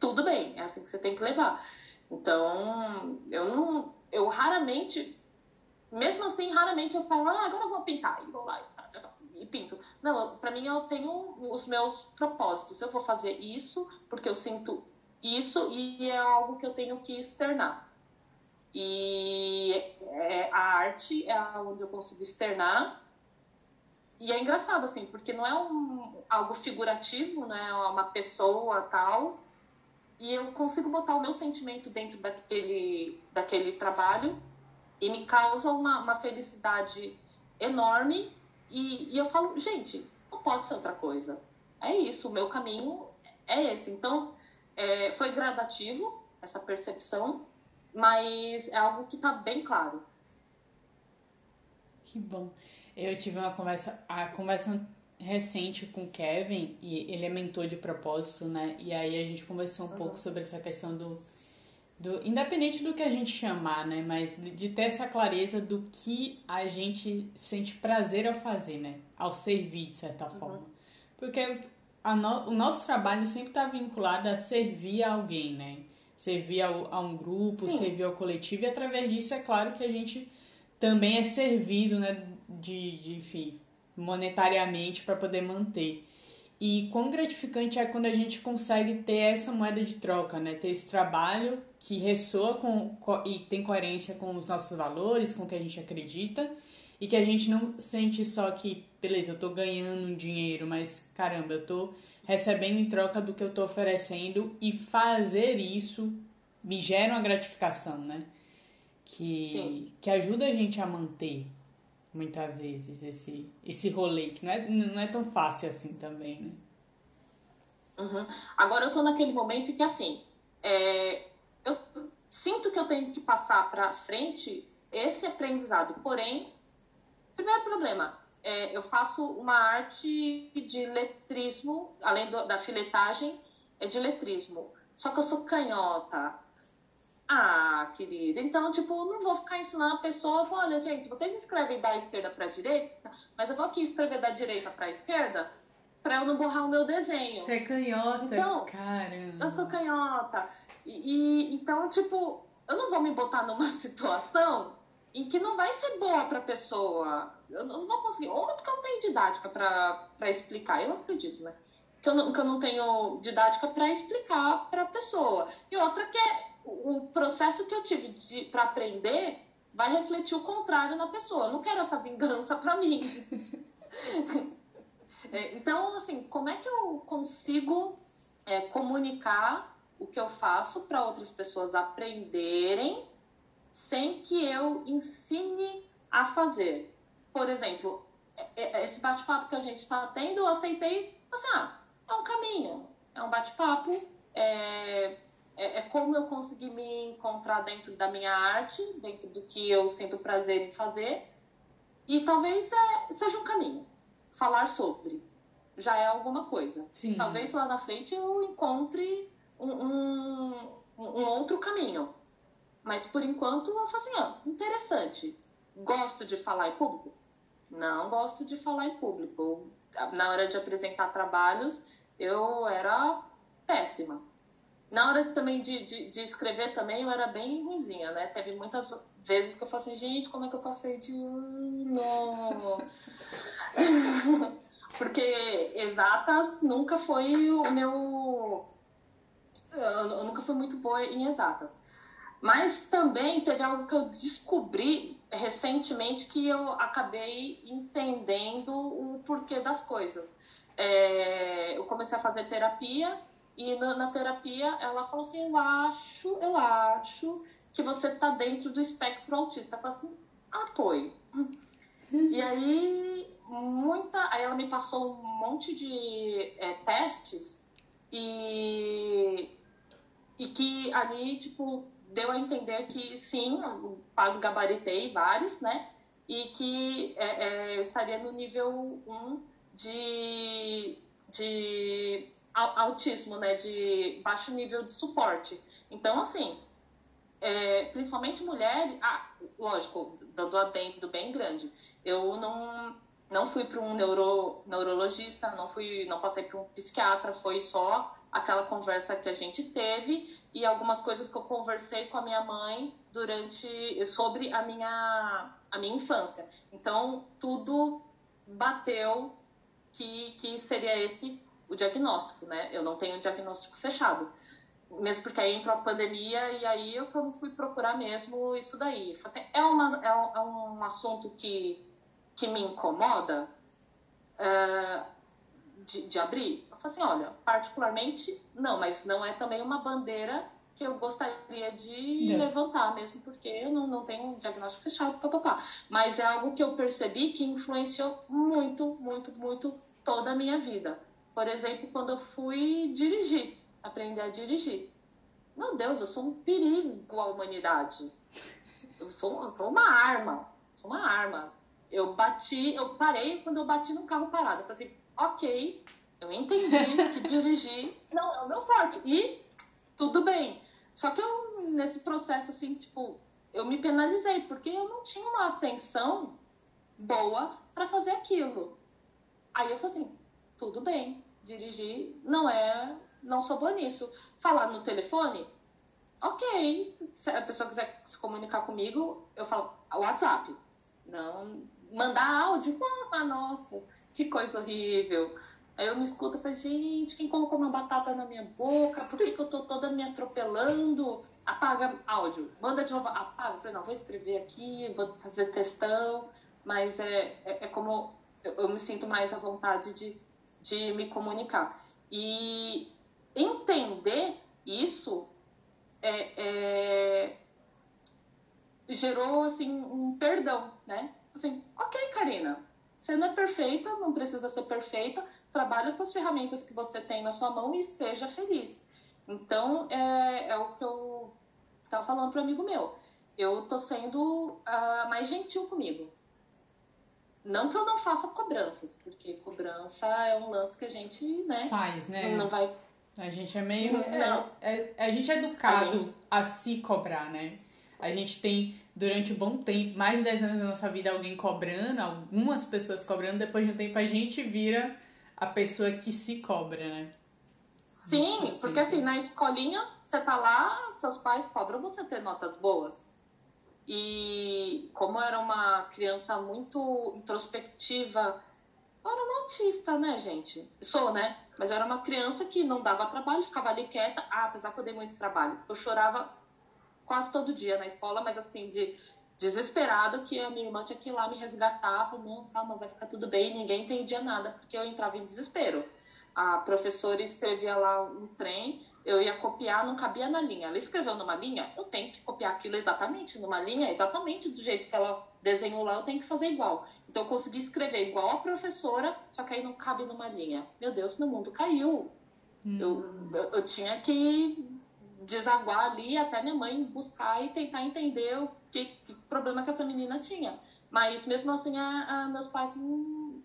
tudo bem, é assim que você tem que levar. Então, eu não, eu raramente mesmo assim, raramente eu falo, ah, agora eu vou pintar. E vou lá e, tá, tá, tá, e pinto. Não, para mim eu tenho os meus propósitos. Eu vou fazer isso porque eu sinto isso e é algo que eu tenho que externar. E é, a arte é onde eu consigo externar. E é engraçado, assim, porque não é um, algo figurativo, né? É uma pessoa tal. E eu consigo botar o meu sentimento dentro daquele, daquele trabalho e me causa uma, uma felicidade enorme. E, e eu falo, gente, não pode ser outra coisa. É isso, o meu caminho é esse. Então, é, foi gradativo essa percepção, mas é algo que está bem claro. Que bom. Eu tive uma conversa, a conversa recente com o Kevin, e ele é mentor de propósito, né? E aí a gente conversou um uhum. pouco sobre essa questão do do, independente do que a gente chamar, né? Mas de, de, ter essa clareza do que a gente sente prazer ao fazer, né? Ao servir, de certa uhum. forma. Porque no, o nosso trabalho sempre está vinculado a servir a alguém, né? Servir ao, a um grupo, Sim. servir ao coletivo. E através disso, é claro que a gente também é servido, né? De, de enfim, monetariamente para poder manter. E quão gratificante é quando a gente consegue ter essa moeda de troca, né? Ter esse trabalho que ressoa com, e tem coerência com os nossos valores, com o que a gente acredita, e que a gente não sente só que, beleza, eu tô ganhando dinheiro, mas caramba, eu tô recebendo em troca do que eu tô oferecendo e fazer isso me gera uma gratificação, né? Que, que ajuda a gente a manter muitas vezes esse, esse rolê, que não é, não é tão fácil assim também, né? Uhum. Agora eu tô naquele momento que, assim, é, sinto que eu tenho que passar para frente esse aprendizado. Porém, primeiro problema, é, eu faço uma arte de letrismo, além do, da filetagem, é de letrismo. Só que eu sou canhota. Ah, querida. Então, tipo, não vou ficar ensinando a pessoa, falar, olha, gente, vocês escrevem da esquerda para a direita, mas eu vou aqui escrever da direita para a esquerda para eu não borrar o meu desenho. Você é canhota, então, caramba. Eu sou canhota. E, e, então, tipo, eu não vou me botar numa <laughs> situação em que não vai ser boa para a pessoa. Eu não vou conseguir. Ou porque eu não tenho didática para explicar, eu acredito, né? Que eu não, que eu não tenho didática para explicar para a pessoa. E outra que é o processo que eu tive para aprender vai refletir o contrário na pessoa. Eu não quero essa vingança para mim. <laughs> É, então, assim, como é que eu consigo é, comunicar o que eu faço para outras pessoas aprenderem sem que eu ensine a fazer? Por exemplo, é, é, esse bate-papo que a gente está tendo, eu aceitei, assim, ah, é um caminho, é um bate-papo, é, é, é, como eu consegui me encontrar dentro da minha arte, dentro do que eu sinto prazer em fazer, e talvez é, seja um caminho falar sobre. Já é alguma coisa. Sim. Talvez lá na frente eu encontre um, um, um outro caminho. Mas por enquanto eu falo assim, ó, interessante. Gosto de falar em público? Não gosto de falar em público. Na hora de apresentar trabalhos, eu era péssima na hora também de, de, de, escrever também eu era bem ruimzinha, né? Teve muitas vezes que eu falei assim, gente, como é que eu passei de ano? <laughs> Porque exatas nunca foi o meu... Eu nunca fui muito boa em exatas. Mas também teve algo que eu descobri recentemente que eu acabei entendendo o porquê das coisas. É, eu comecei a fazer terapia e no, na terapia ela falou assim: Eu acho, eu acho que você tá dentro do espectro autista. Eu falei assim: apoio. E aí, muita. Aí ela me passou um monte de é, testes e, e que ali, tipo, deu a entender que sim, quase gabaritei vários, né? E que é, é, estaria no nível 1 de, de autismo, né, de baixo nível de suporte. Então, assim, é, principalmente mulher, ah, lógico, dando adendo bem grande. Eu não, não fui para um neuro, neurologista, não fui, não passei para um psiquiatra, foi só aquela conversa que a gente teve e algumas coisas que eu conversei com a minha mãe durante sobre a minha a minha infância. Então, tudo bateu que, que seria esse o diagnóstico, né? Eu não tenho um diagnóstico fechado. Mesmo porque aí entrou a pandemia e aí eu fui procurar mesmo isso daí. Assim, é, uma, é, um, é um assunto que, que me incomoda uh, de, de abrir. Eu falei assim, olha, particularmente não, mas não é também uma bandeira que eu gostaria de é. levantar, mesmo porque eu não, não tenho um diagnóstico fechado, papapá. Mas é algo que eu percebi que influenciou muito, muito, muito toda a minha vida. Por exemplo, quando eu fui dirigir, aprender a dirigir. Meu Deus, eu sou um perigo à humanidade. Eu sou, eu sou uma arma. Sou uma arma. Eu bati, eu parei quando eu bati num carro parado. Eu falei assim, ok, eu entendi que dirigir não é o meu forte. E tudo bem. Só que eu, nesse processo, assim, tipo, eu me penalizei, porque eu não tinha uma atenção boa para fazer aquilo. Aí eu falei assim, tudo bem, dirigir não é. Não sou boa nisso. Falar no telefone, ok. Se a pessoa quiser se comunicar comigo, eu falo WhatsApp. Não. Mandar áudio, ah, nossa, que coisa horrível. Aí eu me escuto e falo, gente, quem colocou uma batata na minha boca? Por que, que eu tô toda me atropelando? Apaga áudio, manda de novo, apaga. Eu falei, não, vou escrever aqui, vou fazer textão, mas é, é, é como eu, eu, me sinto mais à vontade de, de me comunicar. E entender isso é, é, gerou assim um perdão, né? Assim, ok, Karina, você não é perfeita, não precisa ser perfeita, trabalhe com as ferramentas que você tem na sua mão e seja feliz. Então, é, é o que eu estava falando para um amigo meu. Eu tô sendo uh, mais gentil comigo. Não que eu não faça cobranças, porque cobrança é um lance que a gente, né? Faz, né? Não vai. A gente é meio. Não. É, é, a gente é educado a, gente... a se cobrar, né? A gente tem, durante um bom tempo, mais de 10 anos da nossa vida, alguém cobrando, algumas pessoas cobrando, depois de um tempo a gente vira a pessoa que se cobra, né? Sim, porque assim, na escolinha, você tá lá, seus pais cobram você ter notas boas. E como era uma criança muito introspectiva, eu era uma autista, né, gente? Sou, né? Mas eu era uma criança que não dava trabalho, ficava ali quieta. Ah, apesar que eu dei muito trabalho. Eu chorava quase todo dia na escola, mas assim, de desesperado que a minha irmã tinha que ir lá me resgatar. Falei, não, calma, vai ficar tudo bem. Ninguém entendia nada, porque eu entrava em desespero. A professora escrevia lá um trem, eu ia copiar, não cabia na linha. Ela escreveu numa linha, eu tenho que copiar aquilo exatamente numa linha, exatamente do jeito que ela desenhou lá, eu tenho que fazer igual. Então eu consegui escrever igual a professora, só que aí não cabe numa linha. Meu Deus, meu mundo caiu. Hum. Eu, eu, eu tinha que desaguar ali até minha mãe buscar e tentar entender o que, que problema que essa menina tinha. Mas mesmo assim, a, a meus pais,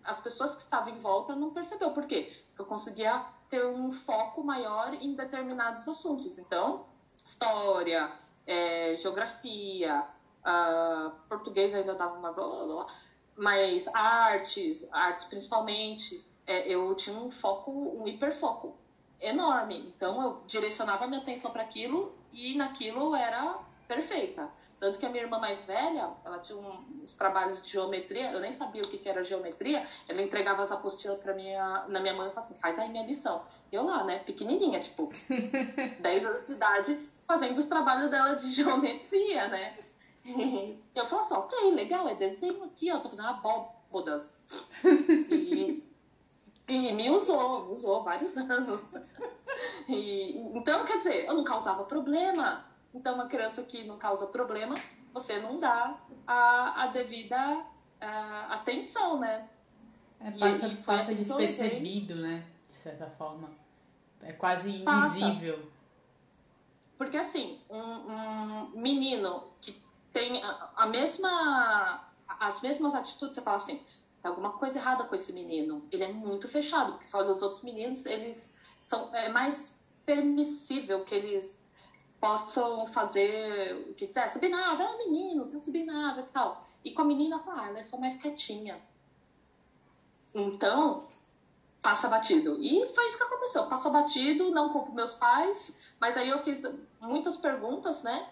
as pessoas que estavam em volta não percebeu. Por quê? Porque eu conseguia ter um foco maior em determinados assuntos. Então, história, é, geografia, uh, português ainda dava uma blá, blá, blá, mas artes, artes principalmente, é, eu tinha um foco, um hiperfoco enorme. Então eu direcionava minha atenção para aquilo e naquilo era perfeita. Tanto que a minha irmã mais velha, ela tinha uns trabalhos de geometria, eu nem sabia o que, era geometria, ela entregava as apostilas para minha, na minha mãe e falava assim, faz aí minha lição. Eu lá, né, pequenininha, tipo, <laughs> 10 anos de idade, fazendo os trabalhos dela de geometria, né. Eu falava assim, ok, legal, é desenho aqui, ó, tô fazendo abóbodas. <laughs> E e me usou, usou vários <laughs> anos. E, então, quer dizer, eu não causava problema. Então, uma criança que não causa problema, você não dá a, a devida a, atenção, né? É, passa, e, passa assim despercebido, né? De certa forma. É quase invisível. Passa. Porque, assim, um, um menino que tem a, a mesma as mesmas atitudes, você fala assim, tem alguma coisa errada com esse menino. Ele é muito fechado, porque só os outros meninos, eles são é mais permissível que eles possam fazer o que quiser. Subir na árvore, ah, menino, tá subindo na árvore e tal. E com a menina, ah, ela é só mais quietinha. Então, passa batido. E foi isso que aconteceu. Passou batido, não culpo meus pais, mas aí eu fiz muitas perguntas, né?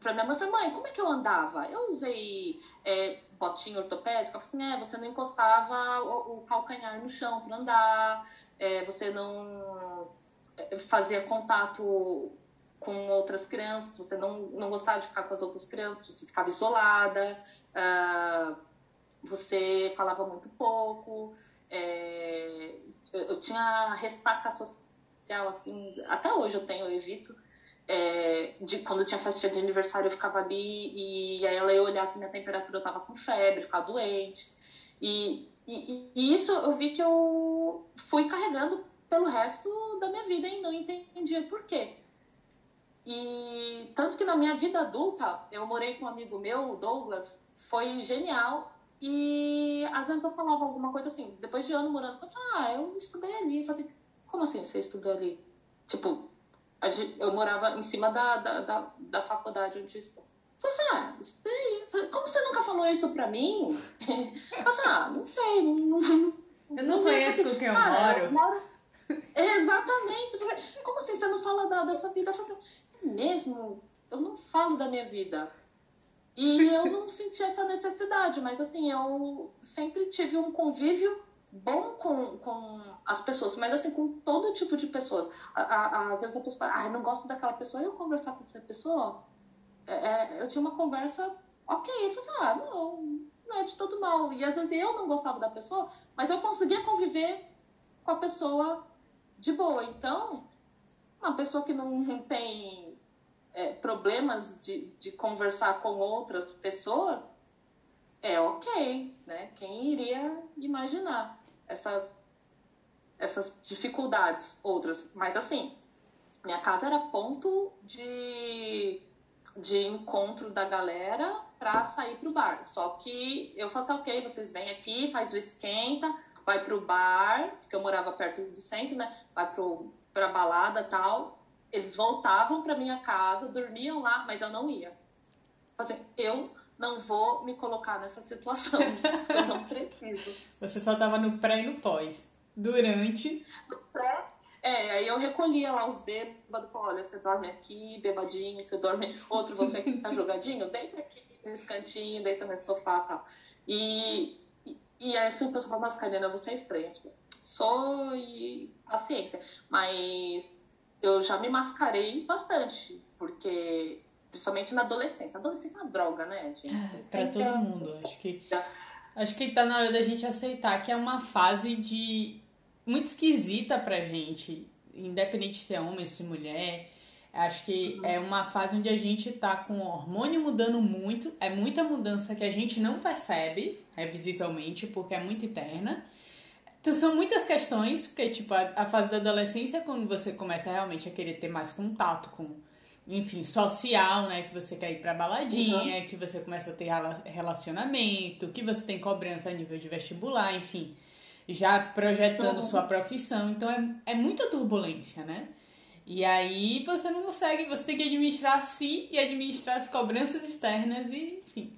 Pra minha mãe, eu falei, mãe, como é que eu andava? Eu usei é, botinha ortopédica, assim, é, você não encostava o, o calcanhar no chão para andar, é, você não é, fazia contato com outras crianças, você não, não gostava de ficar com as outras crianças, você ficava isolada, uh, você falava muito pouco, é, eu, eu, tinha ressaca social, assim, até hoje eu tenho, eu evito, é, de quando tinha festa de aniversário eu ficava ali e aí ela ia olhar se minha temperatura eu tava com febre, ficava doente. E, e, e, isso eu vi que eu fui carregando pelo resto da minha vida e não entendia por quê. E tanto que na minha vida adulta, eu morei com um amigo meu, o Douglas, foi genial. E às vezes eu falava alguma coisa assim, depois de ano morando, eu falava, ah, eu estudei ali. Eu falei assim, como assim você estudou ali? Tipo, eu morava em cima da, da, da, da faculdade onde eu estou. Falei assim, ah. Como você nunca falou isso pra mim? <laughs> Falei assim, ah, não sei. Não, não, eu não, não conheço com quem eu moro. Eu moro... Exatamente. Como assim você não fala da, da sua vida? Eu falei assim, é mesmo? Eu não falo da minha vida. E eu não senti essa necessidade, mas assim, eu sempre tive um convívio bom com, com as pessoas, mas assim, com todo tipo de pessoas. Às vezes a pessoa fala, ah, não gosto daquela pessoa, eu conversar com essa pessoa, é, é, eu tinha uma conversa, ok, eu falei assim, ah, não, não é de todo mal. E às vezes eu não gostava da pessoa, mas eu conseguia conviver com a pessoa de boa. Então, uma pessoa que não <laughs> tem é, problemas de, de conversar com outras pessoas, é ok, né? Quem iria imaginar essas, essas dificuldades outras? Mas assim, minha casa era ponto de, de encontro da galera para sair pro bar. Só que eu falei assim, ok, vocês vêm aqui, faz o esquenta, vai pro bar, porque eu morava perto do centro, né? Vai pro, pra balada tal. Eles voltavam pra minha casa, dormiam lá, mas eu não ia. Assim, eu não vou me colocar nessa situação. <laughs> eu não preciso. Você só tava no pré e no pós. Durante. No pré. É, aí eu recolhia lá os bêbados, olha, você dorme aqui, bebadinho, você dorme. <laughs> Outro, você que tá jogadinho, deita aqui nesse cantinho, deita nesse sofá e tal. E, e aí assim, o pessoal fala, mas Karina, você é estranha. Sou e paciência. Mas eu já me mascarei bastante, porque principalmente na adolescência. A adolescência é uma droga, né, gente? É, pra todo mundo. Acho que, acho que tá na hora da gente aceitar que é uma fase de muito esquisita pra gente, independente se é homem, se é mulher. Acho que uhum. é uma fase onde a gente tá com o hormônio mudando muito, é muita mudança que a gente não percebe, é visivelmente, porque é muito interna. Então são muitas questões, porque tipo, a, a fase da adolescência é quando você começa realmente a querer ter mais contato com enfim, social, né? Que você quer ir pra baladinha, uhum. que você começa a ter relacionamento, que você tem cobrança a nível de vestibular, enfim, já projetando uhum. sua profissão. Então é, é muita turbulência, né? E aí você não consegue, você tem que administrar si e administrar as cobranças externas e, enfim.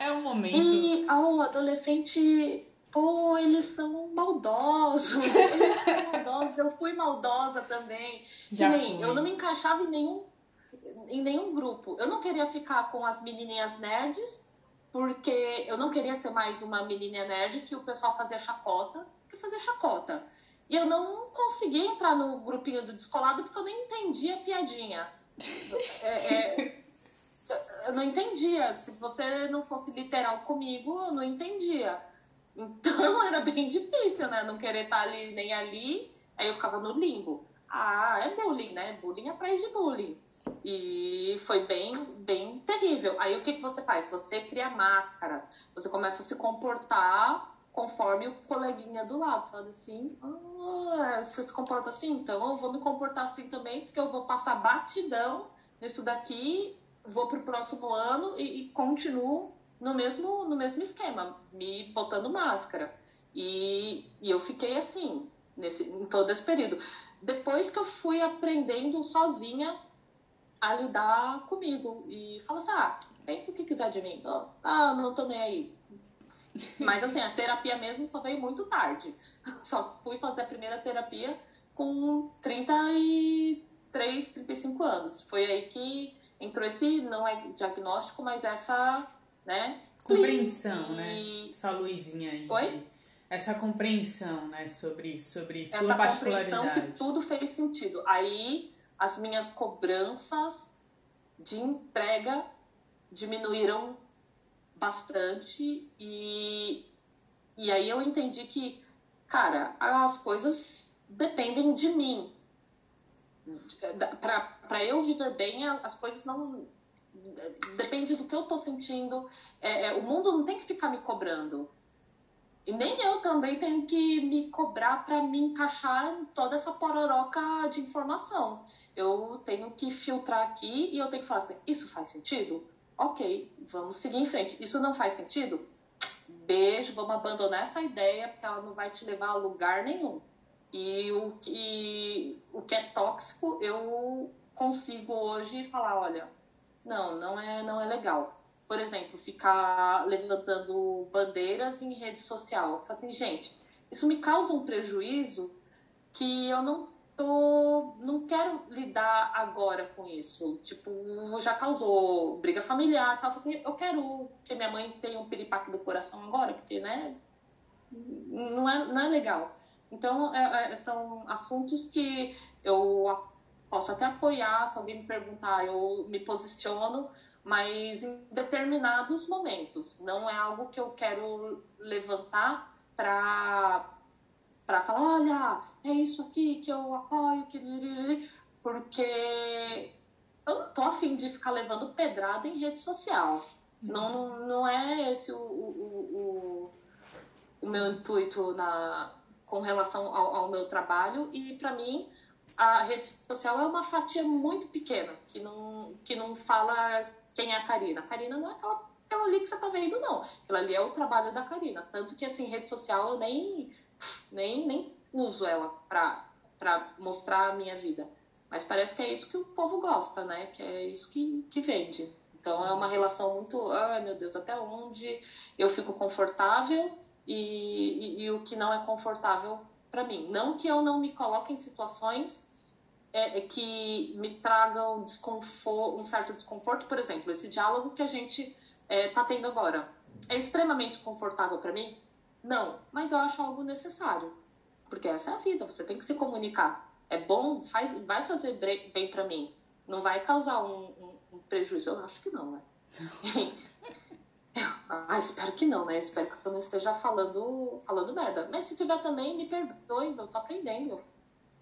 É um momento. E ao oh, adolescente, pô, eles são maldosos. Eles são maldosos. Eu fui maldosa também. Já que nem, eu não me encaixava em nenhum em nenhum grupo. Eu não queria ficar com as menininhas nerds, porque eu não queria ser mais uma menininha nerd que o pessoal fazia chacota, que fazia chacota. E eu não conseguia entrar no grupinho do descolado porque eu nem entendia a piadinha. É, é, <laughs> eu não entendia. Se você não fosse literal comigo, eu não entendia. Então <laughs> era bem difícil, né? Não querer estar ali nem ali. Aí eu ficava no limbo. Ah, é bullying, né? Bullying é atrás de bullying. E foi bem, bem terrível. Aí o que, que você faz? Você cria máscara, você começa a se comportar conforme o coleguinha do lado. Você fala assim, ah, você se comporta assim, então eu vou me comportar assim também, porque eu vou passar batidão nisso daqui, vou pro próximo ano e, e continuo no mesmo, no mesmo esquema, me botando máscara. E, e eu fiquei assim, nesse, em todo esse período. Depois que eu fui aprendendo sozinha a lidar comigo e fala assim: ah, pensa o que quiser de mim. Ah, não tô nem aí. Mas assim, a terapia mesmo só veio muito tarde. <laughs> Só fui fazer a primeira terapia com 33, 35 anos. Foi aí que entrou esse, não é diagnóstico, mas essa, né? Compreensão, e... né? Essa luzinha aí. Oi? Essa compreensão, né, sobre, sobre sua essa particularidade. Essa compreensão que tudo fez sentido. Aí as minhas cobranças de entrega diminuíram bastante e, e aí eu entendi que, cara, as coisas dependem de mim. Para eu viver bem, as coisas não. Depende do que eu tô sentindo. É, é, o mundo não tem que ficar me cobrando. E nem eu também tenho que me cobrar para me encaixar em toda essa pororoca de informação eu tenho que filtrar aqui e eu tenho que falar assim: isso faz sentido? Ok, vamos seguir em frente. Isso não faz sentido? Beijo, vamos abandonar essa ideia porque ela não vai te levar a lugar nenhum. E o que, o que é tóxico, eu consigo hoje falar: olha, não, não é, não é legal. Por exemplo, ficar levantando bandeiras em rede social. Eu falo assim, gente, isso me causa um prejuízo que eu não tô, não quero lidar agora com isso. Tipo, já causou briga familiar, tal. Assim, eu quero que minha mãe tenha um piripaque do coração agora, porque, né? não é, não é legal. Então, é, é, são assuntos que eu posso até apoiar, se alguém me perguntar, eu me posiciono, mas em determinados momentos. Não é algo que eu quero levantar para para falar, olha, é isso aqui que eu apoio, que porque eu não tô afim de ficar levando pedrada em rede social. Não, não é esse o, o, o, o meu intuito na, com relação ao, ao meu trabalho e para mim a rede social é uma fatia muito pequena que não, que não fala quem é a Karina. A Karina não é aquela, aquela ali que você tá vendo, não. Aquilo ali é o trabalho da Karina. Tanto que, assim, rede social eu nem, nem, nem uso ela para mostrar a minha vida. Mas parece que é isso que o povo gosta, né? Que é isso que, que vende. Então é uma relação muito, ai meu Deus, até onde eu fico confortável e, e, e o que não é confortável para mim. Não que eu não me coloque em situações é, é que me tragam desconforto, um certo desconforto, por exemplo, esse diálogo que a gente está é, tá tendo agora. É extremamente confortável para mim? Não, mas eu acho algo necessário. Porque essa é a vida, você tem que se comunicar. É bom, faz, vai fazer bem para mim. Não vai causar um, um, um, prejuízo. Eu acho que não, né? <laughs> ah, espero que não, né? Espero que eu não esteja falando, falando merda. Mas se tiver também, me perdoe, eu tô aprendendo.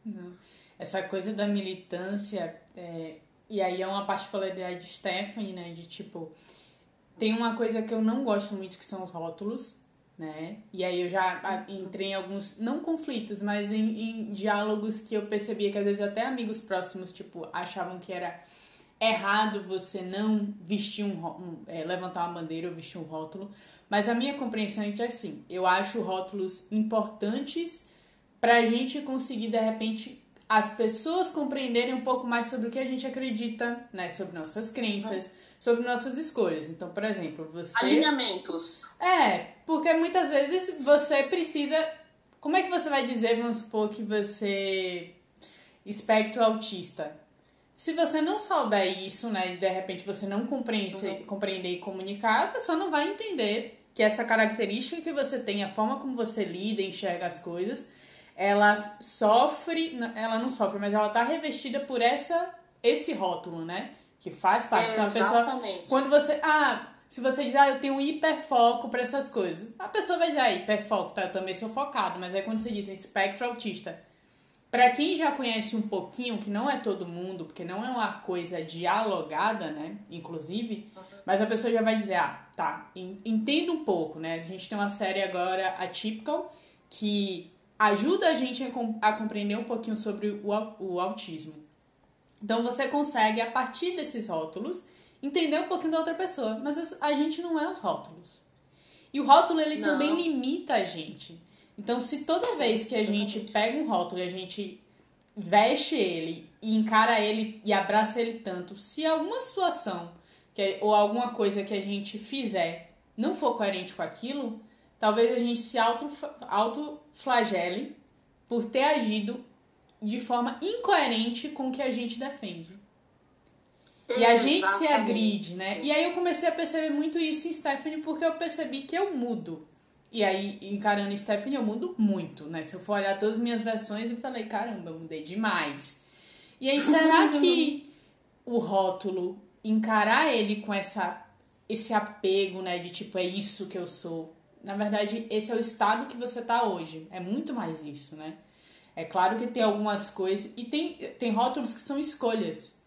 Não essa coisa da militância, é, e aí é uma particularidade de Stephanie, né? De tipo, tem uma coisa que eu não gosto muito que são os rótulos, né? E aí eu já entrei em alguns, não conflitos, mas em, em diálogos que eu percebia que às vezes até amigos próximos, tipo, achavam que era errado você não vestir um, um é, levantar uma bandeira ou vestir um rótulo. Mas a minha compreensão é que assim, eu acho rótulos importantes pra gente conseguir de repente as pessoas compreenderem um pouco mais sobre o que a gente acredita, né? Sobre nossas crenças, uhum. sobre nossas escolhas. Então, por exemplo, você. Alinhamentos. É, porque muitas vezes você precisa. Como é que você vai dizer, vamos supor, que você. espectro autista? Se você não souber isso, né, e de repente você não compreende, uhum. compreender e comunicar, a pessoa não vai entender que essa característica que você tem, a forma como você lida, enxerga as coisas, ela sofre, ela não sofre, mas ela tá revestida por essa esse rótulo, né? Que faz parte. Então, a pessoa, quando você, ah, se você diz, ah, eu tenho um hiperfoco para essas coisas, a pessoa vai dizer, ah, hiperfoco, tá, eu também sou focado, mas aí quando você diz espectro autista, para quem já conhece um pouquinho, que não é todo mundo, porque não é uma coisa dialogada, né, inclusive, uhum. mas a pessoa já vai dizer, ah, tá, entenda um pouco, né? A gente tem uma série agora, Atypical, que ajuda a gente a, compreender um pouquinho sobre o, autismo. Então você consegue, a partir desses rótulos, entender um pouquinho da outra pessoa. Mas a gente não é os rótulos. E o rótulo, ele não. também limita a gente. Então, se toda vez que a gente pega um rótulo e a gente veste ele e encara ele e abraça ele tanto, se alguma situação que, ou alguma coisa que a gente fizer não for coerente com aquilo, talvez a gente se auto, auto por ter agido de forma incoerente com o que a gente defende. E a gente se agride, né? E aí eu comecei a perceber muito isso em Stephanie porque eu percebi que eu mudo. E aí, encarando Stephanie, eu mudo muito, né? Se eu for olhar todas as minhas versões, eu falei, caramba, eu mudei demais. E aí, será <laughs> que o rótulo, encarar ele com essa, esse apego, né? De tipo, é isso que eu sou, na verdade, esse é o estado que você tá hoje. É muito mais isso, né? É claro que tem algumas coisas. E tem, tem rótulos que são escolhas,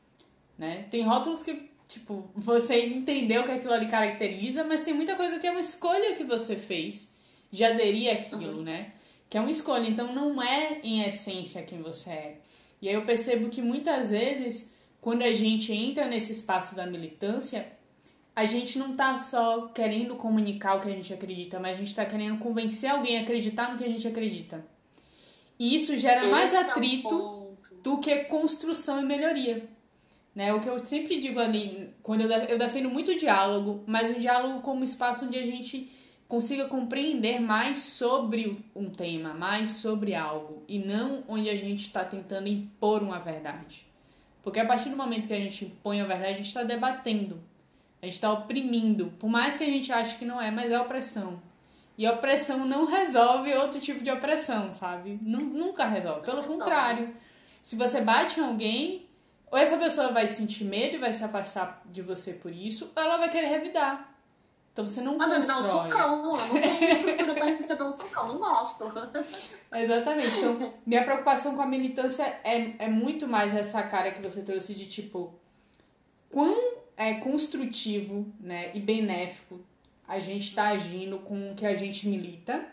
né? Tem rótulos que, tipo, você entendeu que aquilo ali caracteriza, mas tem muita coisa que é uma escolha que você fez de aderir àquilo, uhum. né? Que é uma escolha. Então, não é em essência quem você é. E aí eu percebo que muitas vezes, quando a gente entra nesse espaço da militância, a gente não tá só querendo comunicar o que a gente acredita, mas a gente tá querendo convencer alguém a acreditar no que a gente acredita. E isso gera Esse mais atrito é do que construção e melhoria. Né? O que eu sempre digo ali, quando eu, eu defendo muito o diálogo, mas o diálogo como espaço onde a gente consiga compreender mais sobre um tema, mais sobre algo, e não onde a gente está tentando impor uma verdade. Porque a partir do momento que a gente impõe a verdade, a gente está debatendo a gente está oprimindo, por mais que a gente ache que não é, mas é opressão. E opressão não resolve outro tipo de opressão, sabe? Nunca resolve. Pelo contrário. Se você bate em alguém, ou essa pessoa vai sentir medo e vai se afastar de você por isso, ou ela vai querer revidar. Então você não constrói. me dar um socão, eu não tenho estrutura pra receber um socão, não gosto. <laughs> Exatamente. Então, minha preocupação com a militância é, é muito mais essa cara que você trouxe de tipo, quão é construtivo né, e benéfico a gente está agindo com o que a gente milita,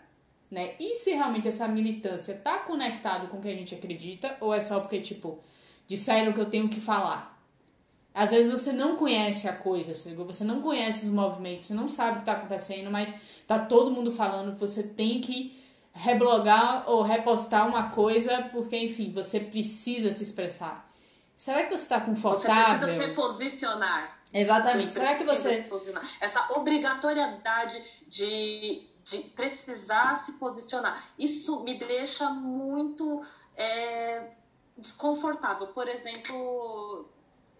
né? E se realmente essa militância tá conectado com o que a gente acredita, ou é só porque, tipo, disseram que eu tenho que falar. Às vezes você não conhece a coisa, você não conhece os movimentos, você não sabe o que está acontecendo, mas tá todo mundo falando que você tem que reblogar ou repostar uma coisa porque, enfim, você precisa se expressar. Será que você está confortável? Você precisa se posicionar. Exatamente. Será que você. Essa obrigatoriedade de, de precisar se posicionar. Isso me deixa muito é, desconfortável. Por exemplo,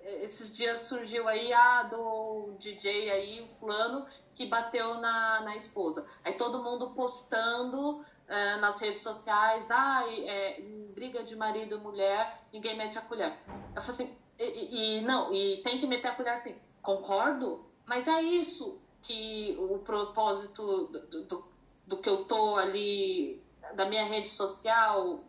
esses dias surgiu aí a do DJ aí, o fulano, que bateu na, na esposa. Aí todo mundo postando é, nas redes sociais, ah, é, briga de marido e mulher, ninguém mete a colher. Eu falei assim, e, e, não, e tem que meter a colher assim, concordo, mas é isso que o propósito do, do, do que eu tô ali, da minha rede social,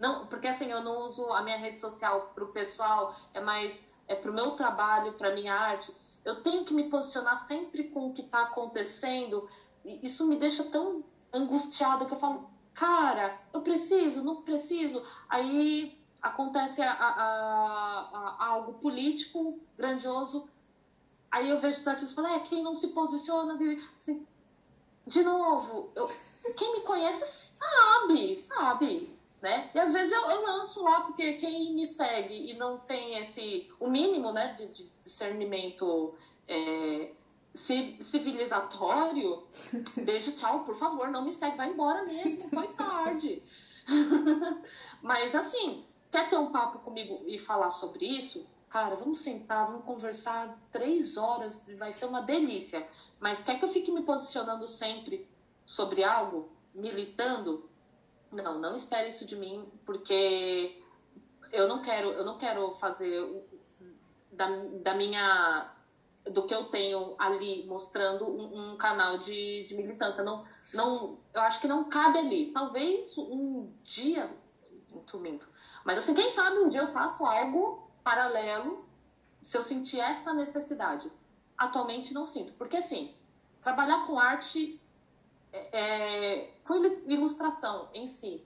não, porque assim, eu não uso a minha rede social para o pessoal, é mais é para o meu trabalho, para minha arte. Eu tenho que me posicionar sempre com o que está acontecendo. Isso me deixa tão angustiada que eu falo, cara, eu preciso, não preciso. Aí acontece a, a, a, algo político grandioso. Aí eu vejo os artistas falando, é, quem não se posiciona, assim, de novo, eu, quem me conhece sabe, sabe né? E às vezes eu, eu, lanço lá, porque quem me segue e não tem esse, o mínimo, né, de, de discernimento é, civilizatório, beijo, tchau, por favor, não me segue, vai embora mesmo, foi tarde. <laughs> Mas assim, quer ter um papo comigo e falar sobre isso? Cara, vamos sentar, vamos conversar três horas, vai ser uma delícia. Mas quer que eu fique me posicionando sempre sobre algo, militando? Não, não espere isso de mim, porque eu não quero, eu não quero fazer da, da minha do que eu tenho ali mostrando um, um, canal de, de militância. Não, não, eu acho que não cabe ali. Talvez um dia, muito minto, mas assim, quem sabe um dia eu faço algo paralelo se eu sentir essa necessidade. Atualmente não sinto, porque assim, trabalhar com arte é, com ilustração em si.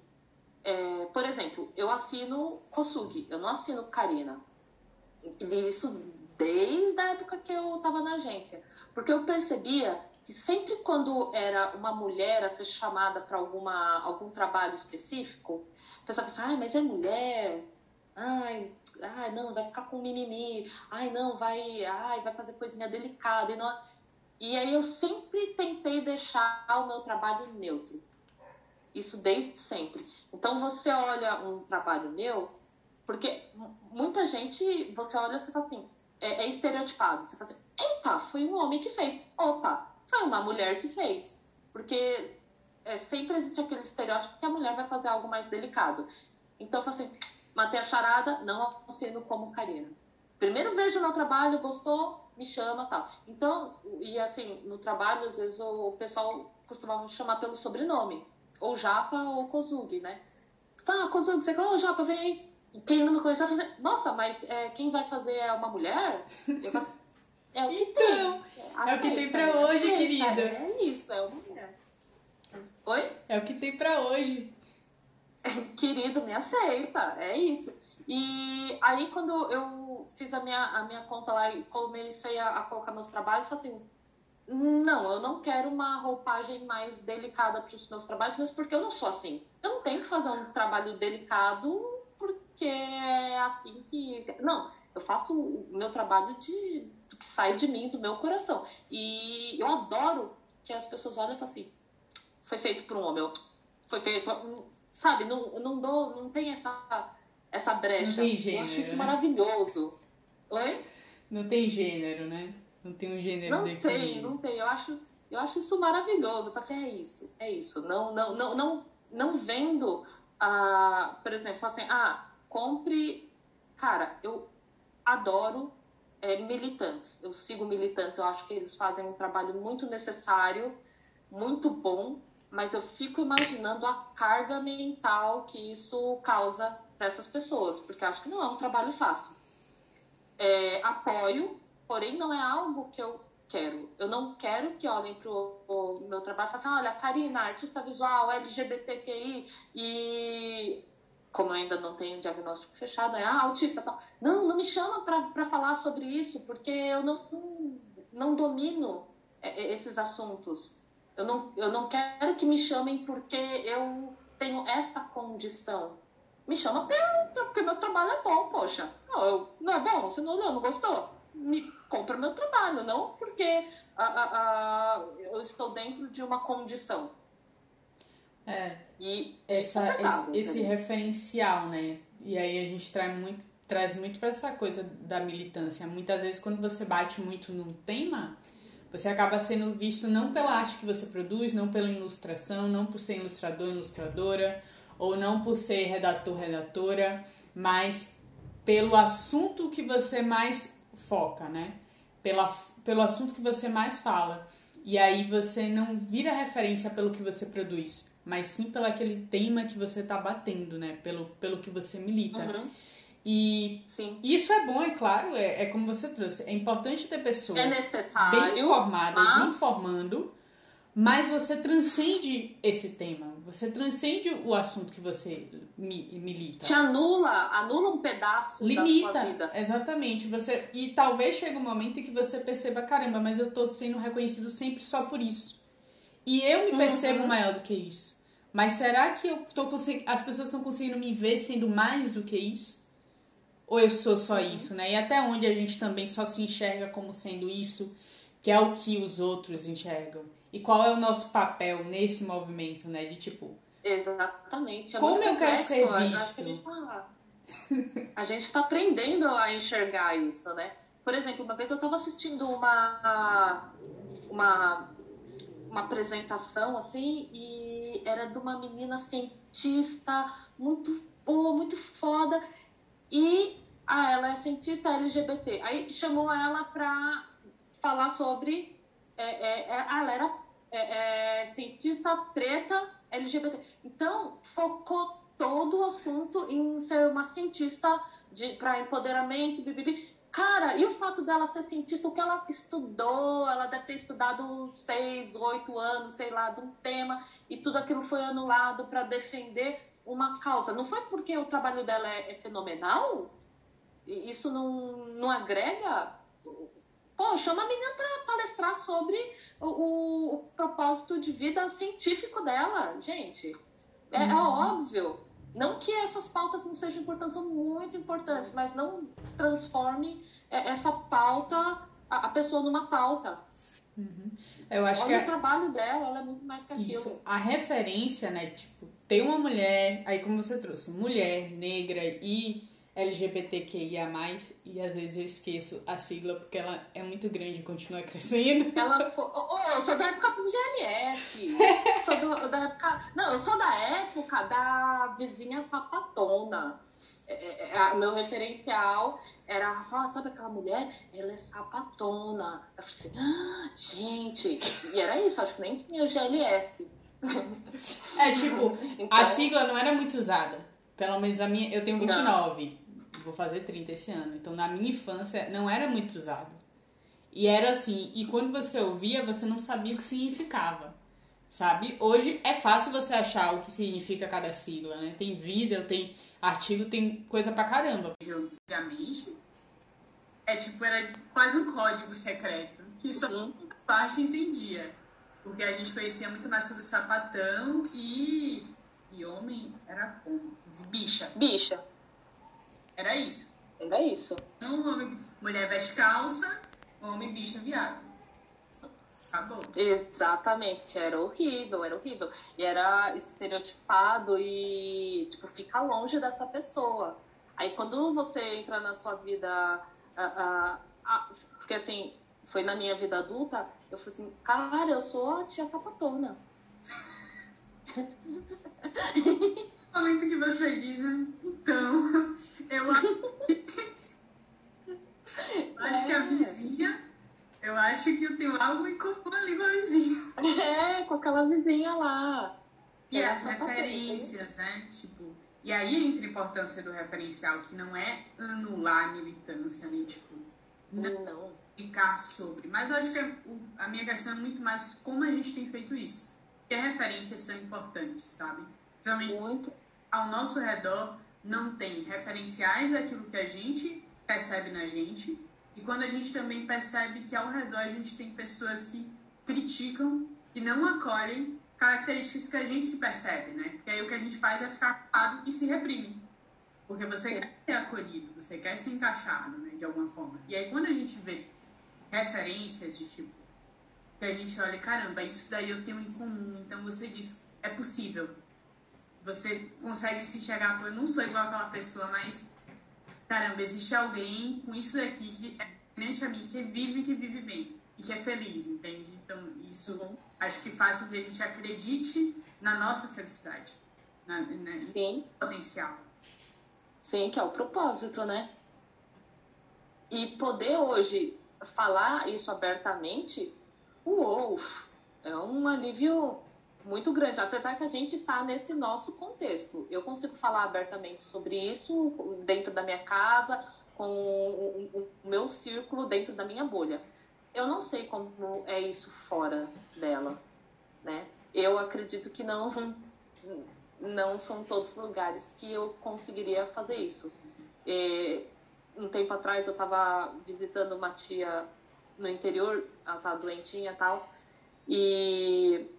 É, por exemplo, eu assino Kosugi, eu não assino Karina. Isso desde a época que eu estava na agência. Porque eu percebia que sempre quando era uma mulher a ser chamada para algum trabalho específico, a pessoa pensa, ai, mas é mulher, ai, ai, não, vai ficar com mimimi, ai, não, vai, ai, vai fazer coisinha delicada. E não... E aí eu sempre tentei deixar o meu trabalho neutro. Isso desde sempre. Então você olha um trabalho meu, porque muita gente, você olha e você fala assim, é, é estereotipado. Você fala assim, eita, foi um homem que fez. Opa, foi uma mulher que fez. Porque é, sempre existe aquele estereótipo que a mulher vai fazer algo mais delicado. Então eu falo assim, matei a charada, não assino como Karina. Primeiro vejo meu trabalho, gostou, me chama tal. Então, e assim, no trabalho, às vezes o pessoal costumava me chamar pelo sobrenome, ou Japa ou Kozugi, né? Ah, Kozugi, você fala, oh, Japa, vem aí. Quem não me conhece vai fazer, nossa, mas é, quem vai fazer é uma mulher? Eu faço, é o que <laughs> então, tem. Aceita, é o que tem pra hoje, aceita, querida. É isso, é uma mulher. Oi? É o que tem pra hoje. <laughs> Querido, me aceita, é isso. E aí, quando eu fiz a minha, a minha conta lá e comecei a, a colocar meus trabalhos, falei assim: não, eu não quero uma roupagem mais delicada para os meus trabalhos, mas porque eu não sou assim. Eu não tenho que fazer um trabalho delicado porque é assim que. Não, eu faço o meu trabalho de, do que sai de mim, do meu coração. E eu adoro que as pessoas olhem e falem assim: foi feito por um homem, foi feito. Sabe, não, não, dou, não tem essa essa brecha. Não tem gênero, eu acho isso né? maravilhoso. Oi? Não tem gênero, né? Não tem um gênero Não definido. tem, não tem. Eu acho, Eu acho isso maravilhoso. Eu falo assim, é isso, é isso. Não, não, não, não, não vendo, ah, por exemplo, assim, ah, compre. Cara, eu adoro é, militantes. Eu sigo militantes, eu acho que eles fazem um trabalho muito necessário, muito bom, mas eu fico imaginando a carga mental que isso causa para essas pessoas, porque acho que não é um trabalho fácil. É, apoio, porém não é algo que eu quero. Eu não quero que olhem para o meu trabalho e falem assim, olha, Karina, artista visual, LGBTQI e como eu ainda não tenho diagnóstico fechado, é ah, autista. Não, não me chama para falar sobre isso, porque eu não, não domino é, é, esses assuntos. Eu não, eu não quero que me chamem porque eu tenho esta condição. Me chama porque meu trabalho é bom, poxa. Não, eu, não é bom? Você não não gostou? Me compra meu trabalho, não porque a, a, a, eu estou dentro de uma condição. É. E essa, é esse, esse referencial, né? E aí a gente traz muito, traz muito para essa coisa da militância. Muitas vezes, quando você bate muito num tema, você acaba sendo visto não pela arte que você produz, não pela ilustração, não por ser ilustrador, ilustradora, ou não por ser redator, redatora, mas pelo assunto que você mais foca, né? Pela, pelo assunto que você mais fala. E aí você não vira referência pelo que você produz mas sim pelo aquele tema que você está batendo, né? Pelo, pelo que você milita. Uhum. E sim. isso é bom, é claro, é, é, como você trouxe. É importante ter pessoas é bem informadas, mas... informando, mas você transcende esse tema. Você transcende o assunto que você milita. Te anula, anula um pedaço Limita, da sua vida. Exatamente. Você, e talvez chegue um momento em que você perceba, caramba, mas eu tô sendo reconhecido sempre só por isso. E eu me percebo uhum. maior do que isso. Mas será que eu tô as pessoas estão conseguindo me ver sendo mais do que isso? Ou eu sou só isso, né? E até onde a gente também só se enxerga como sendo isso, que é o que os outros enxergam? E qual é o nosso papel nesse movimento, né? De tipo. Exatamente. É como eu quero ser visto? a gente, tá, a gente tá aprendendo a enxergar isso, né? Por exemplo, uma vez eu estava assistindo uma, uma, uma apresentação assim e era de uma menina cientista muito boa, muito foda. E ah, ela é cientista LGBT. Aí chamou ela para falar sobre. É, é, é, ah, ela era é, é, cientista preta LGBT. Então, focou todo o assunto em ser uma cientista para empoderamento, bibibi. Cara, e o fato dela ser cientista, o que ela estudou, ela deve ter estudado seis, oito anos, sei lá, de um tema, e tudo aquilo foi anulado para defender uma causa. Não foi porque o trabalho dela é, é fenomenal? Isso não, não agrega? Pô, chama a menina para palestrar sobre o, o, o, propósito de vida científico dela, gente. É, é uhum. óbvio. Não que essas pautas não sejam importantes, são muito importantes, mas não transforme é, essa pauta, a pessoa numa pauta. Uhum. Eu acho Olha que o trabalho dela, ela é muito mais que aquilo. Isso. A referência, né? Tipo, tem uma mulher, aí como você trouxe, mulher, negra e LGBTQIA+, e às vezes eu esqueço a sigla porque ela é muito grande e continua crescendo. <laughs> Ela foi... Oh, eu sou da época do GLS. <laughs> sou do, da época... Não, eu sou da época da vizinha sapatona. É, é, é meu referencial era, oh, sabe aquela mulher? Ela é sapatona. Eu falei assim, ah, gente, e era isso, acho que nem tinha GLS. É tipo, então... a sigla não era muito usada. Pelo menos a minha, eu tenho 29. Não vou fazer 30 esse ano. Então, na minha infância, não era muito usado. E era assim, e quando você ouvia, você não sabia o que significava. Sabe? Hoje é fácil você achar o que significa cada sigla, né? Tem vídeo, tem artigo, tem coisa pra caramba. Antigamente, é tipo, era quase um código secreto, que só uma parte entendia. Porque a gente conhecia muito mais sobre sapatão e, e homem era como? Bicha. Bicha. Era isso. Era isso. Um homem, mulher veste calça, homem bicho viado. Acabou. Exatamente, era horrível, era horrível. E era estereotipado e, tipo, fica longe dessa pessoa. Aí quando você entra na sua vida. Porque assim, foi na minha vida adulta, eu falei assim, cara, eu sou a tia sapatona. <laughs> <laughs> Momento que você diz, né? Então, <laughs> eu acho acho que a vizinha, eu acho que eu tenho algo em comum ali com a vizinha. É, com aquela vizinha lá. E as tá referências, né? Tipo, e aí entra a importância do referencial, que não é anular a militância, né? Tipo, não Não. ficar sobre. Mas eu acho que a minha questão é muito mais como a gente tem feito isso. Porque referências são importantes, sabe? Principalmente Muito. Ao nosso redor não tem referenciais daquilo que a gente percebe na gente. E quando a gente também percebe que ao redor a gente tem pessoas que criticam e não acolhem características que a gente se percebe, né? Porque aí o que a gente faz é ficar calado e se reprime. Porque você Sim. quer ser acolhido, você quer ser encaixado, né? De alguma forma. E aí quando a gente vê referências de tipo, que a gente olha, caramba, isso daí eu tenho em comum. Então você diz, é possível. Você consegue se enxergar, pô, eu não sou igual aquela pessoa, mas caramba, existe alguém com isso aqui que é diferente a mim, que vive e que vive bem. E que é feliz, entende? Então isso acho que faz com que a gente acredite na nossa felicidade, na, na, no Sim. potencial. Sim, que é o propósito, né? E poder hoje falar isso abertamente, uou, é um alívio muito grande. Apesar que a gente está nesse nosso contexto. Eu consigo falar abertamente sobre isso dentro da minha casa, com o, meu círculo, dentro da minha bolha. Eu não sei como é isso fora dela, né? Eu acredito que não não são todos os lugares que eu conseguiria fazer isso. É, um tempo atrás eu estava visitando uma tia no interior, ela estava doentinha e tal, e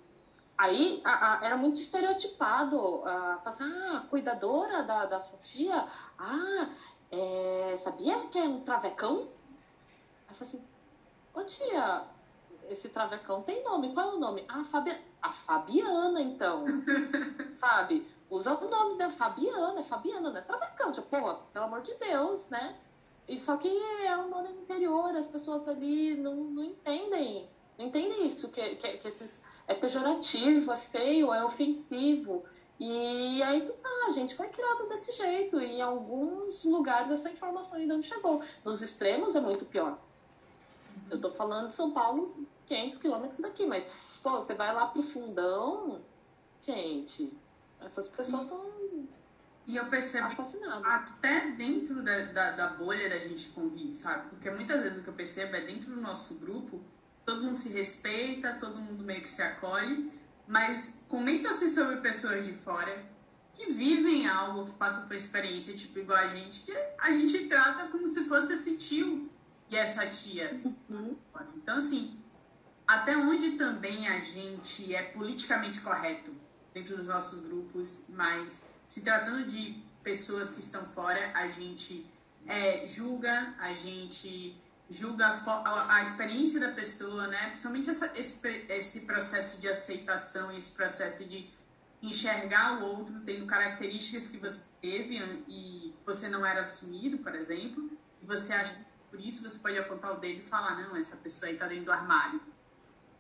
aí a- a- era muito estereotipado. Ah, falar assim, ah, cuidadora da, da sua tia? Ah, é, sabia que é um travecão? Aí eu falei assim, ô tia, esse travecão tem nome, qual é o nome? Ah, Fabi... a Fabiana, então <laughs> sabe? Usa o nome da Fabiana, é Fabiana, não é Travecão, tipo, pô, pelo amor de Deus, né? E só que é um nome interior, as pessoas ali não, não entendem, não entendem isso, que, que, que esses, é pejorativo, é feio, é ofensivo. E aí que tá, a gente foi criado desse jeito, e em alguns lugares essa informação ainda não chegou. Nos extremos é muito pior. Eu tô falando de São Paulo, 500 quilômetros daqui, mas, pô, você vai lá pro fundão, gente, essas pessoas são E eu percebo assassinadas. até dentro da, da, da bolha da gente convive, sabe? Porque muitas vezes o que eu percebo é dentro do nosso grupo, todo mundo se respeita, todo mundo meio que se acolhe, mas comenta-se sobre pessoas de fora que vivem algo, que passam por experiência, tipo, igual a gente, que a gente trata como se fosse esse tio e essa tia. Uhum. Então, assim, até onde também a gente é politicamente correto dentro dos nossos grupos, mas se tratando de pessoas que estão fora, a gente é, julga, a gente julga a, a- experiência da pessoa, né? Principalmente essa, esse, esse processo de aceitação, esse processo de enxergar o outro tendo características que você teve e você não era assumido, por exemplo, e você acha que por isso você pode apontar o dedo e falar, não, essa pessoa aí tá dentro do armário.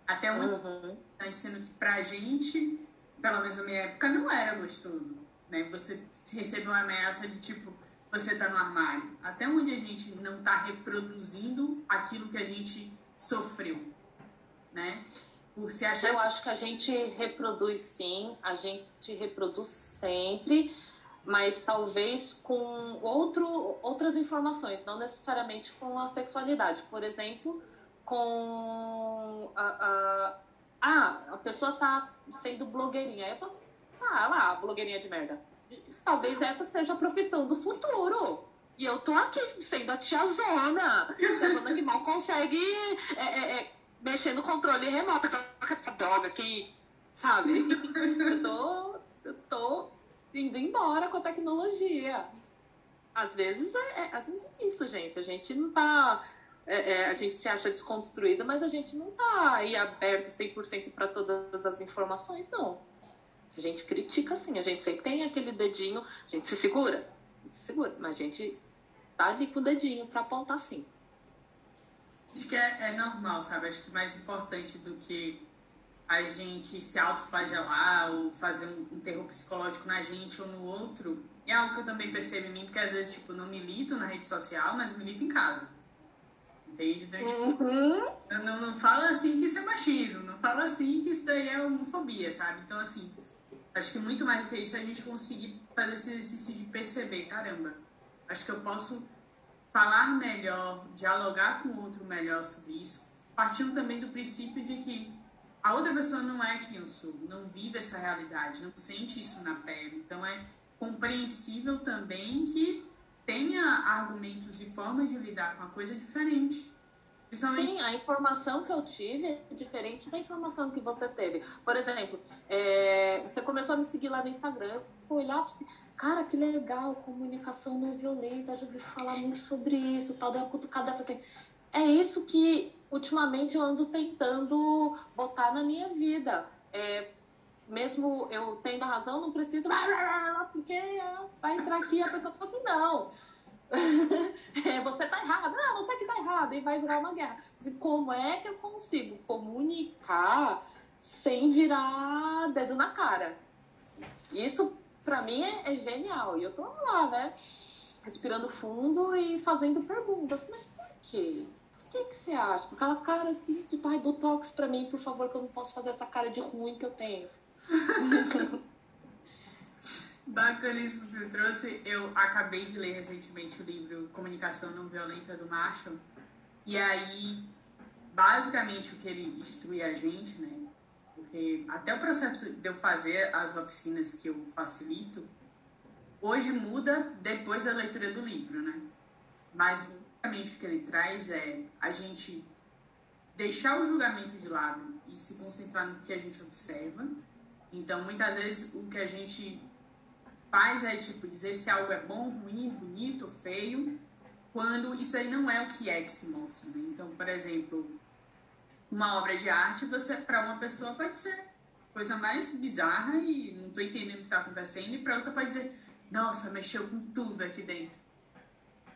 Até onde Uhum. sendo que pra gente, pelo menos na minha época, não era gostoso, né? Você receber uma ameaça de tipo, você tá no armário. Até onde a gente não tá reproduzindo aquilo que a gente sofreu, né? Por se achar Eu acho que a gente reproduz sim, a gente reproduz sempre, mas talvez com outro, outras informações, não necessariamente com a sexualidade. Por exemplo, com a, a, ah, a pessoa tá sendo blogueirinha. Aí eu falo, tá lá, blogueirinha de merda. Talvez essa seja a profissão do futuro. E eu tô aqui sendo a tiazona. Tiazona que mal consegue é, é, é, mexer no controle remoto. Com essa droga aqui, sabe? <laughs> Eu tô, eu tô indo embora com a tecnologia. Às vezes é, é- às vezes é isso, gente. A gente não tá. é, é, a gente se acha desconstruída, mas a gente não tá aí aberto 100% para todas as informações, não. A gente critica sim, a gente sempre tem aquele dedinho, a gente se segura, a gente se segura, mas a gente tá ali com o dedinho para apontar sim. Acho que é, é normal, sabe? Acho que mais importante do que a gente se autoflagelar ou fazer um, um terror psicológico na gente ou no outro, é algo que eu também percebo em mim, porque às vezes, tipo, não milito na rede social, mas milito em casa. Entende? Então, tipo, uhum. não, não fala assim que isso é machismo, não fala assim que isso daí é homofobia, sabe? Então, assim, acho que muito mais do que isso a gente conseguir fazer esse exercício de perceber, caramba, acho que eu posso falar melhor, dialogar com o outro melhor sobre isso, partindo também do princípio de que a outra pessoa não é quem eu sou, não vive essa realidade, não sente isso na pele. Então é compreensível também que tenha argumentos e formas de lidar com a coisa diferente. Sim, a informação que eu tive é diferente da informação que você teve. Por exemplo, é, você começou a me seguir lá no Instagram, eu fui olhar e falei, cara, que legal, comunicação não violenta, já ouvi falar muito sobre isso, tal, daí a cutucada, assim, é isso que ultimamente eu ando tentando botar na minha vida. É, mesmo eu tendo a razão, não preciso, <laughs> porque vai entrar aqui e a pessoa fala assim, não. <laughs> É, você tá errado, não, você que tá errado, e vai virar uma guerra. Como é que eu consigo comunicar sem virar dedo na cara? Isso, para mim, é, é, genial. E eu tô lá, né? Respirando fundo e fazendo perguntas. Mas por quê? O que, que você acha? Com aquela cara assim, tipo, ai, botox pra mim, por favor, que eu não posso fazer essa cara de ruim que eu tenho. <laughs> Bacana isso que você trouxe. Eu acabei de ler recentemente o livro Comunicação Não Violenta do Marshall. E aí, basicamente, o que ele instrui a gente, né? Porque até o processo de eu fazer as oficinas que eu facilito, hoje muda depois da leitura do livro, né? Mas basicamente o que ele traz é a gente deixar o julgamento de lado e se concentrar no que a gente observa. Então, muitas vezes o que a gente faz é tipo dizer se algo é bom, ruim, bonito feio, quando isso aí não é o que é que se mostra. Né? Então, por exemplo, uma obra de arte, você para uma pessoa pode ser coisa mais bizarra e não estou entendendo o que está acontecendo, e para outra pode dizer, nossa, mexeu com tudo aqui dentro.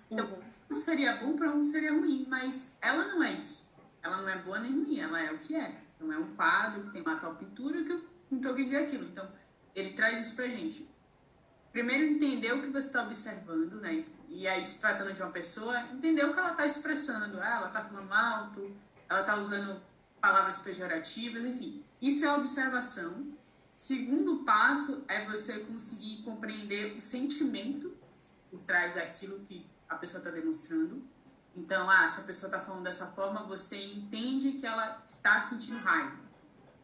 Então, uhum um seria bom, para um seria ruim, mas ela não é isso. Ela não é boa nem ruim, ela é o que é. Então é um quadro que tem uma tal pintura que eu não estou dizer aquilo. Então ele traz isso pra gente. Primeiro entender o que você está observando, né? E aí se tratando de uma pessoa, entender o que ela está expressando. Ah, ela está falando alto, ela está usando palavras pejorativas, enfim. Isso é observação. Segundo passo é você conseguir compreender o sentimento por trás daquilo que a pessoa está demonstrando. Então, ah, se a pessoa está falando dessa forma, você entende que ela está sentindo raiva.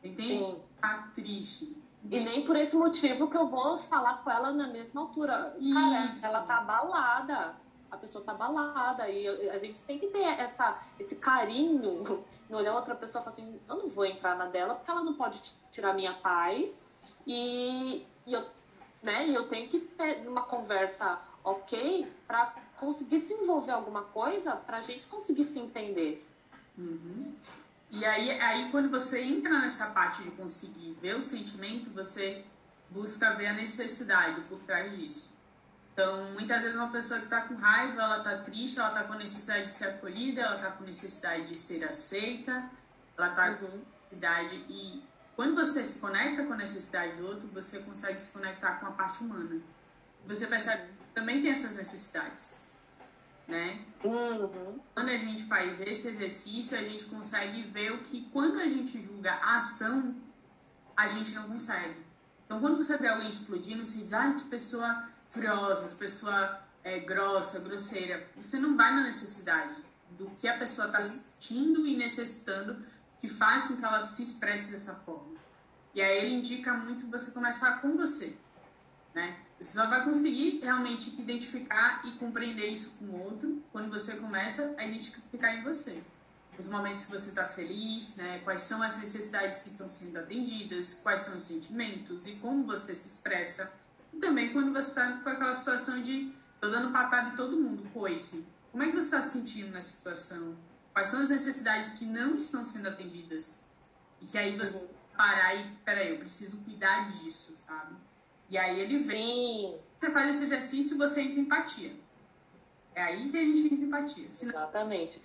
Entende? Está triste. E nem por esse motivo que eu vou falar com ela na mesma altura. Cara, ela tá abalada. A pessoa tá abalada. E a gente tem que ter essa, esse carinho no <laughs> olhar outra pessoa e falar assim: eu não vou entrar na dela porque ela não pode tirar minha paz. E, e eu, né, eu tenho que ter uma conversa ok para conseguir desenvolver alguma coisa para a gente conseguir se entender. Uhum. E aí, aí, quando você entra nessa parte de conseguir ver o sentimento, você busca ver a necessidade por trás disso. Então, muitas vezes uma pessoa que está com raiva, ela está triste, ela está com necessidade de ser acolhida, ela está com necessidade de ser aceita, ela está uhum. com necessidade... E quando você se conecta com a necessidade do outro, você consegue se conectar com a parte humana. Você percebe que também tem essas necessidades né? Uhum. Quando a gente faz esse exercício, a gente consegue ver o que, quando a gente julga a ação, a gente não consegue. Então, quando você vê alguém explodindo, você diz, ai, que pessoa furiosa, que pessoa é, grossa, grosseira. Você não vai na necessidade do que a pessoa está sentindo e necessitando que faz com que ela se expresse dessa forma. E aí ele indica muito você começar com você, né? Você só vai conseguir realmente identificar e compreender isso com o outro quando você começa a identificar em você. Os momentos que você está feliz, né? quais são as necessidades que estão sendo atendidas, quais são os sentimentos e como você se expressa. E também quando você está com aquela situação de tô dando patada em todo mundo, coice. Como é que você está se sentindo nessa situação? Quais são as necessidades que não estão sendo atendidas? E que aí você parar e, peraí, eu preciso cuidar disso, sabe? E aí ele vem. Sim. Você faz esse exercício e você entra em empatia. É aí que a gente entra em empatia. Senão... Exatamente.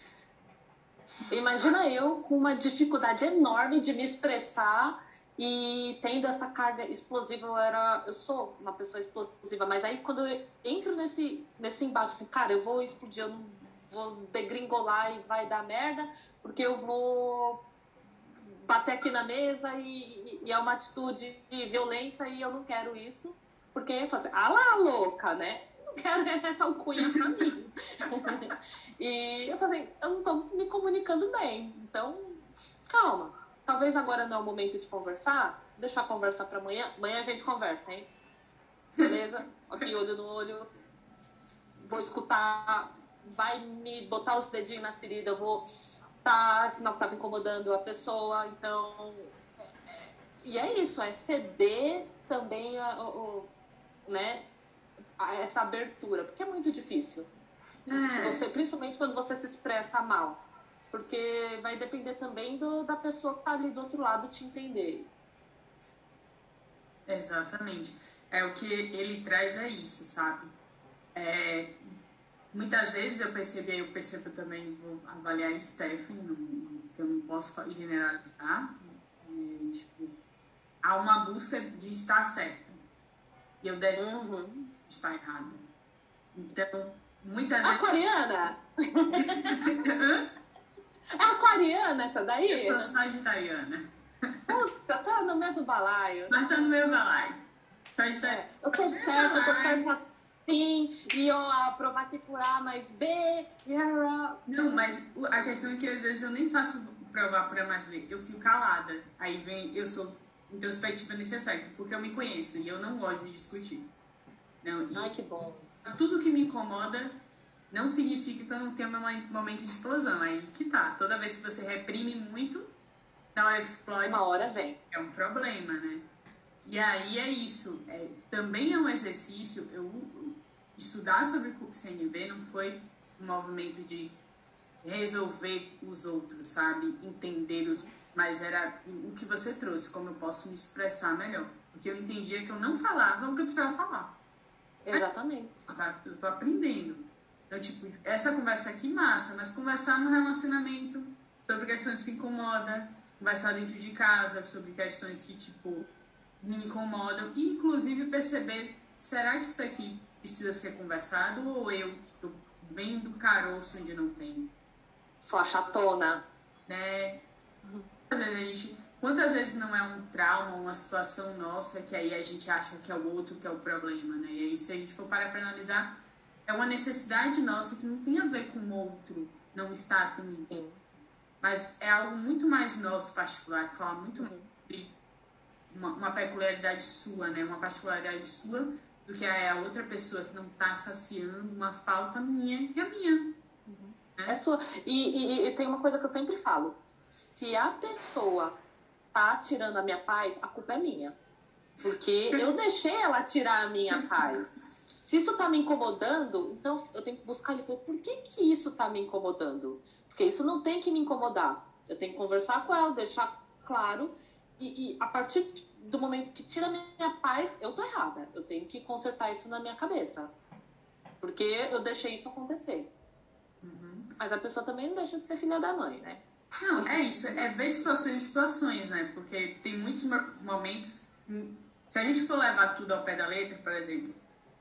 Imagina eu com uma dificuldade enorme de me expressar e tendo essa carga explosiva, eu era, eu sou uma pessoa explosiva, mas aí quando eu entro nesse nesse embate, assim, cara, eu vou explodir, eu não vou degringolar e vai dar merda, porque eu vou bater aqui na mesa e, e é uma atitude violenta e eu não quero isso, porque eu falo assim, ah lá, louca, né? Não quero <laughs> essa alcunha pra mim. <laughs> e eu falei assim, eu não tô me comunicando bem, então calma. Talvez agora não é o momento de conversar, deixar conversar para amanhã. Amanhã a gente conversa, hein? Beleza? Aqui, olho no olho. Vou escutar, vai me botar os dedinhos na ferida, eu vou tá, sinal que estava incomodando a pessoa, então. É, é, e é isso, é ceder também a, o, né, a essa abertura, porque é muito difícil. É. Se você, principalmente quando você se expressa mal. Porque vai depender também do, da pessoa que está ali do outro lado te entender. Exatamente. É o que ele traz é isso, sabe? É, muitas vezes eu percebi, eu percebo também, vou avaliar Stephanie, que eu não posso generalizar, é, tipo, há uma busca de estar certa. E eu devo uhum. estar errada. Então, muitas vezes. A coreana! É aquariana essa daí? Eu sou sagitariana. Puta, tá no mesmo balaio. Mas tá no mesmo balaio. Sagitariana. É, eu tô certa, eu tô certa sim, e eu aprovar que por A mais B. Yeah. Não, mas a questão é que às vezes eu nem faço provar por A mais B, eu fico calada. Aí vem, eu sou introspectiva nesse aspecto, porque eu me conheço e eu não gosto de discutir. Não, Ai, que bom. Tudo que me incomoda não significa que eu não tenho meu momento de explosão. Aí que tá. Toda vez que você reprime muito, na hora que explode. Uma hora vem. É um problema, né? E aí é isso. É, também é um exercício. Eu estudar sobre o CNV não foi um movimento de resolver os outros, sabe? Entender os mas era o que você trouxe, como eu posso me expressar melhor. Porque eu entendia que eu não falava o que eu precisava falar. Exatamente. Eu tô aprendendo. Então, tipo, essa conversa aqui massa, mas conversar no relacionamento sobre questões que incomodam, conversar dentro de casa sobre questões que, tipo, me incomodam, e inclusive perceber, será que isso aqui precisa ser conversado ou eu que tô vendo caroço onde não tem? Só chatona. Né? Às vezes a gente, quantas vezes não é um trauma, uma situação nossa que aí a gente acha que é o outro que é o problema, né? E aí se a gente for parar para analisar, é uma necessidade nossa que não tem a ver com o outro não estar atendendo. Mas é algo muito mais nosso particular, que fala muito uhum. sobre uma, uma, peculiaridade sua, né? Uma particularidade sua do que a outra pessoa que não está saciando uma falta minha que é minha. Uhum. Né? É sua. E, e, e tem uma coisa que eu sempre falo. Se a pessoa tá tirando a minha paz, a culpa é minha. Porque eu <laughs> deixei ela tirar a minha paz. Se isso tá me incomodando, então eu tenho que buscar ele. Por que, que isso tá me incomodando? Porque isso não tem que me incomodar. Eu tenho que conversar com ela, deixar claro. E, e a partir do momento que tira a minha paz, eu tô errada. Eu tenho que consertar isso na minha cabeça. Porque eu deixei isso acontecer. Uhum. Mas a pessoa também não deixa de ser filha da mãe, né? Não, é isso. É ver situações e situações, né? Porque tem muitos momentos. Se a gente for levar tudo ao pé da letra, por exemplo,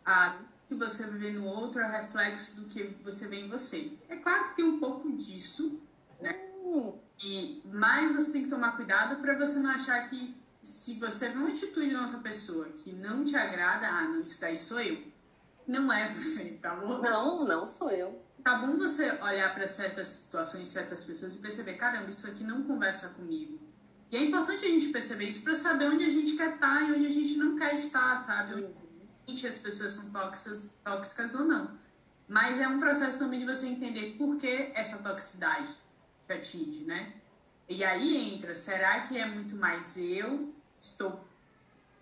a que você vê no outro é reflexo do que você vê em você. É claro que tem um pouco disso, né? Hum. E, mas você tem que tomar cuidado para você não achar que se você vê uma atitude de outra pessoa que não te agrada, ah, não, isso daí sou eu. Não é você, tá bom? Não, não sou eu. Tá bom você olhar para certas situações, certas pessoas e perceber, caramba, isso aqui não conversa comigo. E é importante a gente perceber isso para saber onde a gente quer estar tá e onde a gente não quer estar, sabe? Hum as pessoas são tóxicas, tóxicas ou não. Mas é um processo também de você entender por que essa toxicidade atinge, né? E aí entra, será que é muito mais eu estou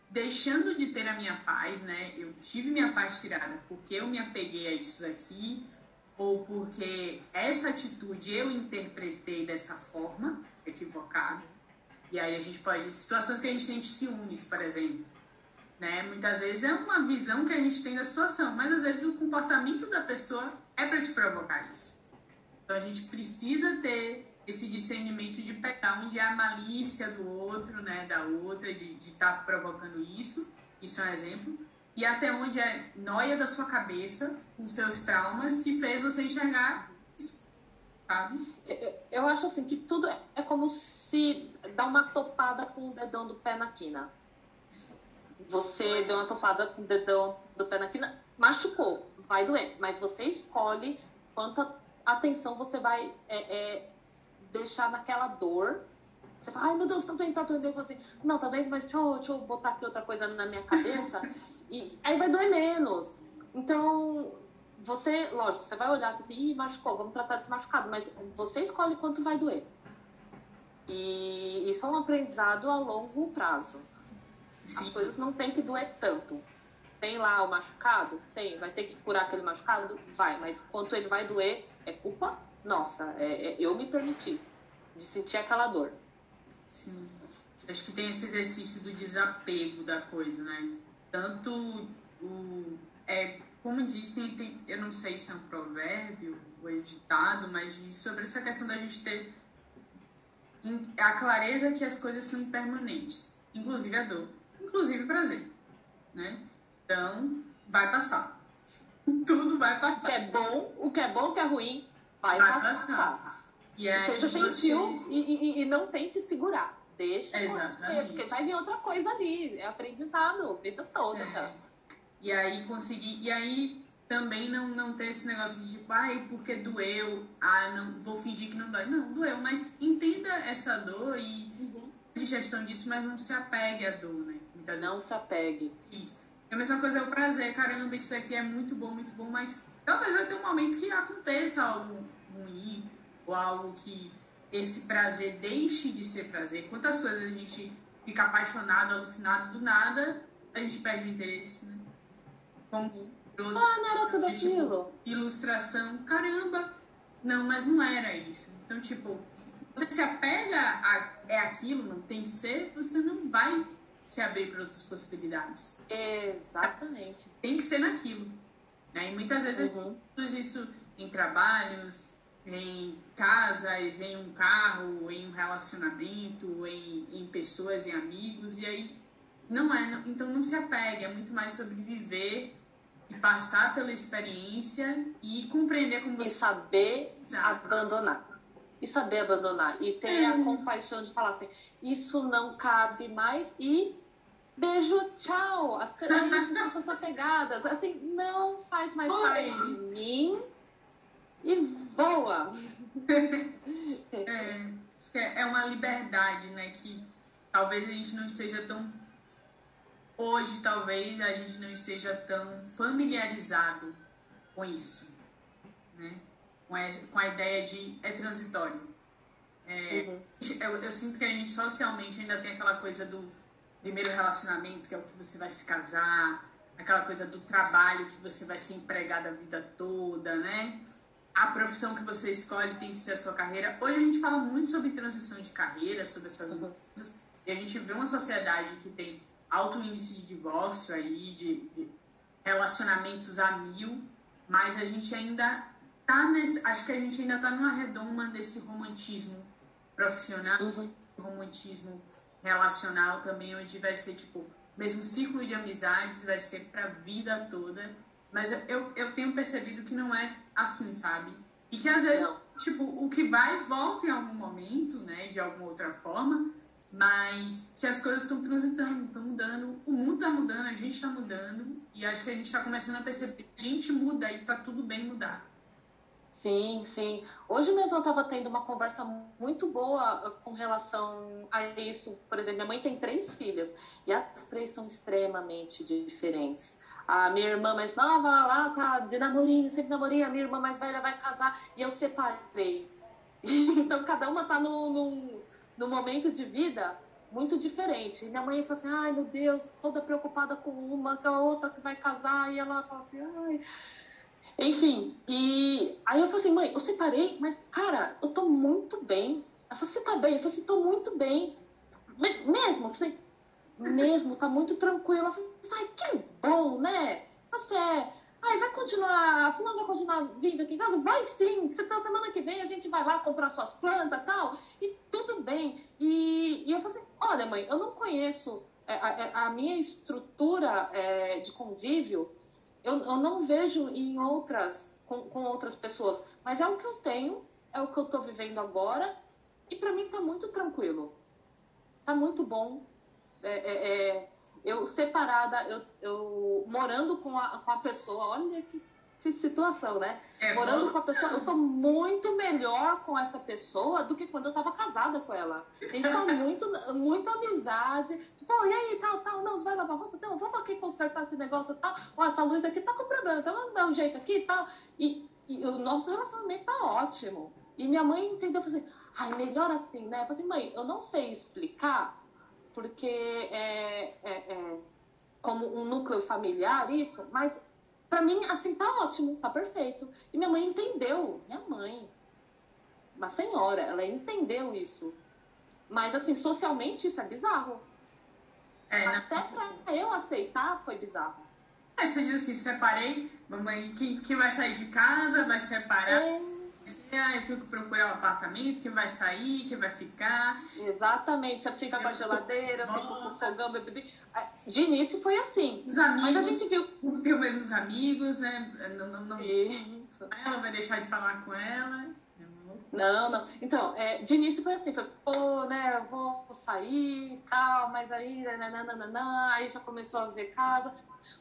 deixando de ter a minha paz, né? Eu tive minha paz tirada porque eu me apeguei a isso daqui, ou porque essa atitude eu interpretei dessa forma, equivocada. E aí a gente pode. Situações que a gente sente ciúmes, por exemplo. Né? Muitas vezes é uma visão que a gente tem da situação, mas às vezes o comportamento da pessoa é para te provocar isso. Então a gente precisa ter esse discernimento de pegar onde é a malícia do outro, né, da outra, de estar tá provocando isso, isso é um exemplo, e até onde é noia da sua cabeça, os seus traumas, que fez você enxergar isso, sabe? Eu acho assim que tudo é como se dá uma topada com o dedão do pé na quina. Você deu uma topada com o dedão do pé na quina, machucou, vai doer, mas você escolhe quanta atenção você vai é, é, deixar naquela dor. Você fala, ai meu Deus, tá doendo, tá doendo. Eu falo assim, não, tá doendo, mas deixa eu, deixa eu botar aqui outra coisa na minha cabeça. <laughs> e aí vai doer menos. Então, você, lógico, você vai olhar assim, Ih, machucou, vamos tratar desse machucado, mas você escolhe quanto vai doer. E isso é um aprendizado a longo prazo. Sim. As coisas não tem que doer tanto. Tem lá o machucado? Tem. Vai ter que curar aquele machucado? Vai. Mas quanto ele vai doer, é culpa nossa, é, é, eu me permiti de sentir aquela dor. Sim. Acho que tem esse exercício do desapego da coisa, né? Tanto o. É, como diz, tem, tem, eu não sei se é um provérbio ou editado, mas diz sobre essa questão da gente ter a clareza que as coisas são impermanentes, inclusive a dor, inclusive o prazer, né? Então, vai passar. Tudo vai passar. O que é bom, o que é bom, o que é ruim, vai, vai passar. passar. E aí, Seja gentil você... e, e, e, não tente segurar. Deixa Exatamente. porque vai vir outra coisa ali. É aprendizado, vida toda. É. Tá? E aí conseguir. E aí também não, não ter esse negócio de tipo, ai, porque doeu, ah, não, vou fingir que não dói. Não, doeu, mas entenda essa dor e uhum. digestão disso, mas não se apegue à dor, né? Muitas não vezes. se apegue. Isso. A mesma coisa é o prazer, caramba, isso aqui é muito bom, muito bom, mas talvez vai ter um momento que aconteça algo ruim ou algo que esse prazer deixe de ser prazer. Quantas coisas a gente fica apaixonado, alucinado do nada, a gente perde o interesse, né? Como ah, não era tudo tipo, aquilo. Ilustração, caramba. Não, mas não era isso. Então, tipo, você se apega a é aquilo, não tem que ser, você não vai se abrir para outras possibilidades. Exatamente. Tem que ser naquilo. Né? E muitas vezes uhum. isso em trabalhos, em casas, em um carro, em um relacionamento, em, em pessoas, em amigos, e aí não é, não, então não se apegue, é muito mais sobre viver e passar pela experiência e compreender como você... E saber abandonar. E saber abandonar. E ter é. a compaixão de falar assim, isso não cabe mais e beijo, tchau. As pessoas são apegadas. Assim, não faz mais Oi. parte de mim e voa. <laughs> É, é uma liberdade, né? Que talvez a gente não esteja tão. Hoje, talvez a gente não esteja tão familiarizado com isso, né? Com a, com a ideia de é transitório. É, uhum. eu, eu sinto que a gente socialmente ainda tem aquela coisa do primeiro relacionamento, que é o que você vai se casar, aquela coisa do trabalho que você vai ser empregado a vida toda, né? A profissão que você escolhe tem que ser a sua carreira. Hoje a gente fala muito sobre transição de carreira, sobre essas uhum. coisas, e a gente vê uma sociedade que tem alto índice de divórcio aí, de, de relacionamentos a mil, mas a gente ainda tá nesse, acho que a gente ainda tá numa redoma desse romantismo profissional, uhum. romantismo relacional também, onde vai ser, tipo, mesmo círculo de amizades, vai ser pra vida toda. Mas eu, eu tenho percebido que não é assim, sabe? E que às vezes, tipo, o que vai volta em algum momento, né, de alguma outra forma, mas que as coisas estão transitando, estão mudando, o mundo está mudando, a gente está mudando, e acho que a gente está começando a perceber que a gente muda e tá tudo bem mudar. Sim, sim. Hoje mesmo eu estava tendo uma conversa muito boa uh, com relação a isso. Por exemplo, minha mãe tem três filhas e as três são extremamente diferentes. A minha irmã mais nova lá tá de namorinho, sempre namorinho. A minha irmã mais velha vai casar e eu separei. <laughs> então cada uma tá num, num, num momento de vida muito diferente. E minha mãe fala assim: ai meu Deus, toda preocupada com uma, com a outra que vai casar. E ela fala assim: ai enfim, e aí eu falei assim, mãe, eu separei, mas, cara, eu tô muito bem. Ela falou, você tá bem? Eu falei assim, tô muito bem. Mesmo? Eu falei, mesmo, tá muito tranquila. Eu falei, ai, que bom, né? Você é. Aí vai continuar não vai continuar vindo aqui em casa? Vai sim, você tá semana que vem, a gente vai lá comprar suas plantas e tal, e tudo bem. E, e eu falei assim, olha mãe, eu não conheço é, a, é, a minha estrutura é, de convívio, eu, eu não vejo em outras, com, com outras pessoas, mas é o que eu tenho, é o que eu estou vivendo agora, e para mim está muito tranquilo. Está muito bom. É, é, é, eu separada, eu, eu morando com a, com a pessoa, olha que, situação, né? É morando com a pessoa, eu tô muito melhor com essa pessoa do que quando eu tava casada com ela. A gente tá <laughs> muito, muito amizade. Tipo, e aí, tal, tal, não, você vai lavar roupa? Não, vamos aqui consertar esse negócio tal. Ó, essa luz aqui tá com problema, então vamos dar um jeito aqui e tal. E, e o nosso relacionamento tá ótimo. E minha mãe entendeu, falou assim, ai, melhor assim, né? Eu falei assim, mãe, eu não sei explicar, porque é, é, é como um núcleo familiar isso, mas para mim, assim, tá ótimo, tá perfeito. E minha mãe entendeu, minha mãe, uma senhora, ela entendeu isso. Mas, assim, socialmente isso é bizarro. É, Até não... pra eu aceitar foi bizarro. É, você diz assim, separei, mamãe, quem, quem vai sair de casa vai separar. É ah, eu tenho que procurar um apartamento, quem vai sair, quem vai ficar. Exatamente, você fica eu com a geladeira, fica com o fogão, bebê. Ah, de início foi assim. Os amigos. Mas a gente viu. Tem os mesmos amigos, né? Não, não, não... Isso. Ela vai deixar de falar com ela. Não, não. Então, é, de início foi assim, foi, pô, né, vou sair tal, mas aí, nananana, aí já começou a ver casa.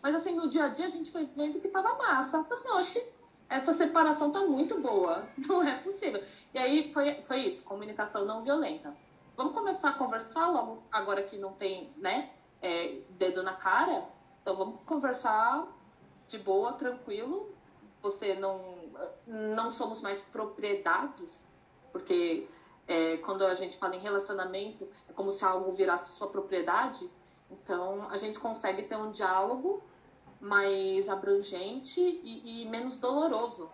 Mas assim, no dia a dia a gente foi vendo que tava massa. Eu falei assim, oxe, essa separação tá muito boa, <laughs> não é possível. E aí foi, foi isso, comunicação não violenta. Vamos começar a conversar logo, agora que não tem, né, é, dedo na cara. Então vamos conversar de boa, tranquilo. Você não, não somos mais propriedades, porque é, quando a gente fala em relacionamento, é como se algo virasse sua propriedade. Então a gente consegue ter um diálogo mais abrangente e, e menos doloroso.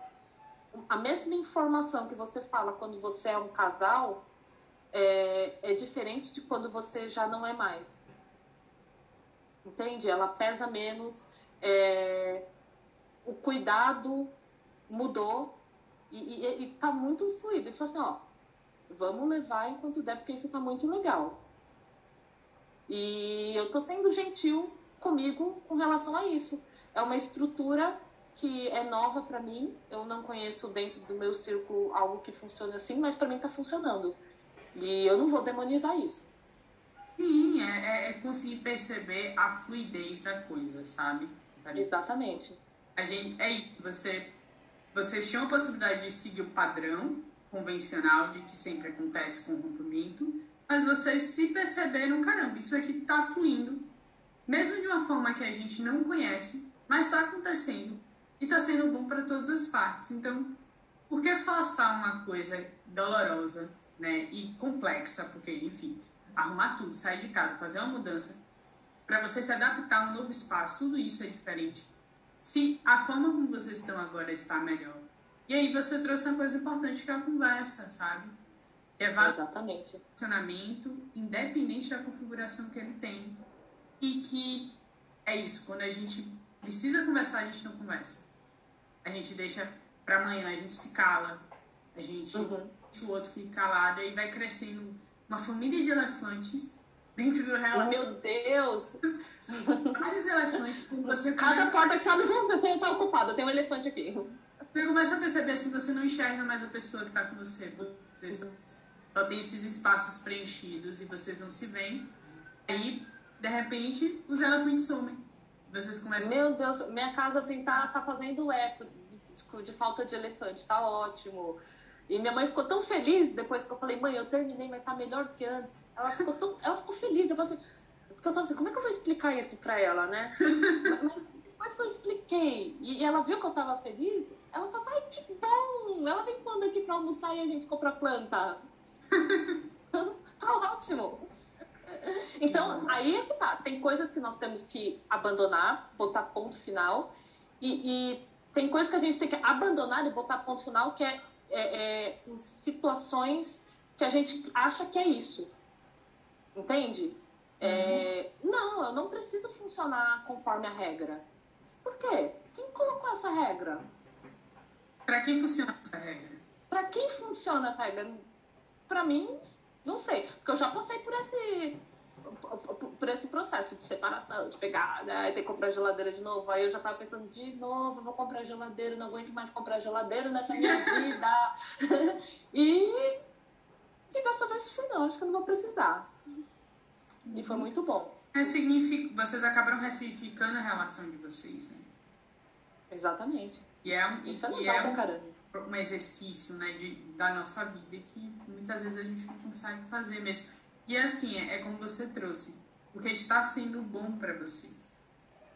A mesma informação que você fala quando você é um casal é, é diferente de quando você já não é mais. Entende? Ela pesa menos, é, o cuidado mudou e, e, e tá muito fluido. E fala assim, ó, vamos levar enquanto der, porque isso tá muito legal. E eu tô sendo gentil comigo com relação a isso. É uma estrutura que é nova para mim. Eu não conheço dentro do meu círculo algo que funcione assim, mas para mim está funcionando. E eu não vou demonizar isso. Sim, é, é, é, conseguir perceber a fluidez da coisa, sabe? Exatamente. A gente, é isso, você, vocês tinham a possibilidade de seguir o padrão convencional de que sempre acontece com o rompimento, mas vocês se perceberam, caramba, isso aqui tá fluindo, mesmo de uma forma que a gente não conhece, mas está acontecendo e está sendo bom para todas as partes. Então, por que forçar uma coisa dolorosa né, e complexa? Porque, enfim, arrumar tudo, sair de casa, fazer uma mudança, para você se adaptar a um novo espaço, tudo isso é diferente. Se a forma como vocês estão agora está melhor. E aí você trouxe uma coisa importante que é a conversa, sabe? É Exatamente. funcionamento, independente da configuração que ele tem e que é isso, quando a gente precisa conversar, a gente não conversa. A gente deixa para amanhã, a gente se cala, a gente, uhum. o outro fica calado, e vai crescendo uma família de elefantes dentro do relatório. Meu Deus! Vários elefantes, você Cada porta que sabe, você tá ocupado, tem um elefante aqui. Você começa a perceber assim, você não enxerga mais a pessoa que está com você. Você uhum. só tem esses espaços preenchidos e vocês não se veem. Aí de repente, os elefantes somem. Vocês começam. Meu Deus, minha casa assim tá, tá fazendo eco de, de falta de elefante, tá ótimo. E minha mãe ficou tão feliz depois que eu falei, mãe, eu terminei, mas tá melhor do que antes. Ela ficou tão. Ela ficou feliz. Eu falei assim, porque eu tava assim, como é que eu vou explicar isso pra ela, né? <laughs> mas, mas depois que eu expliquei e ela viu que eu tava feliz, ela falou, ai, que bom! Ela vem quando aqui pra almoçar e a gente compra planta. <laughs> tá ótimo. Então, aí é que tá. Tem coisas que nós temos que abandonar, botar ponto final. E, e tem coisas que a gente tem que abandonar e botar ponto final, que é, é, é em situações que a gente acha que é isso. Entende? É, uhum. não, eu não preciso funcionar conforme a regra. Por quê? Quem colocou essa regra? Para quem funciona essa regra? Para quem funciona essa regra? Para mim, não sei. Porque eu já passei por esse por esse processo de separação, de pegar, né, ter que comprar geladeira de novo. Aí eu já tava pensando, de novo, eu vou comprar geladeira, não aguento mais comprar geladeira nessa minha <laughs> vida. e, e dessa vez eu não, acho que eu não vou precisar. E foi muito bom. Ressignifica, vocês acabaram ressignificando a relação de vocês, né? Exatamente. E é um, Isso é e legal é um, caramba. um exercício né, de, da nossa vida que muitas vezes a gente não consegue fazer mesmo. E assim, é, é como você trouxe, porque está sendo bom para você,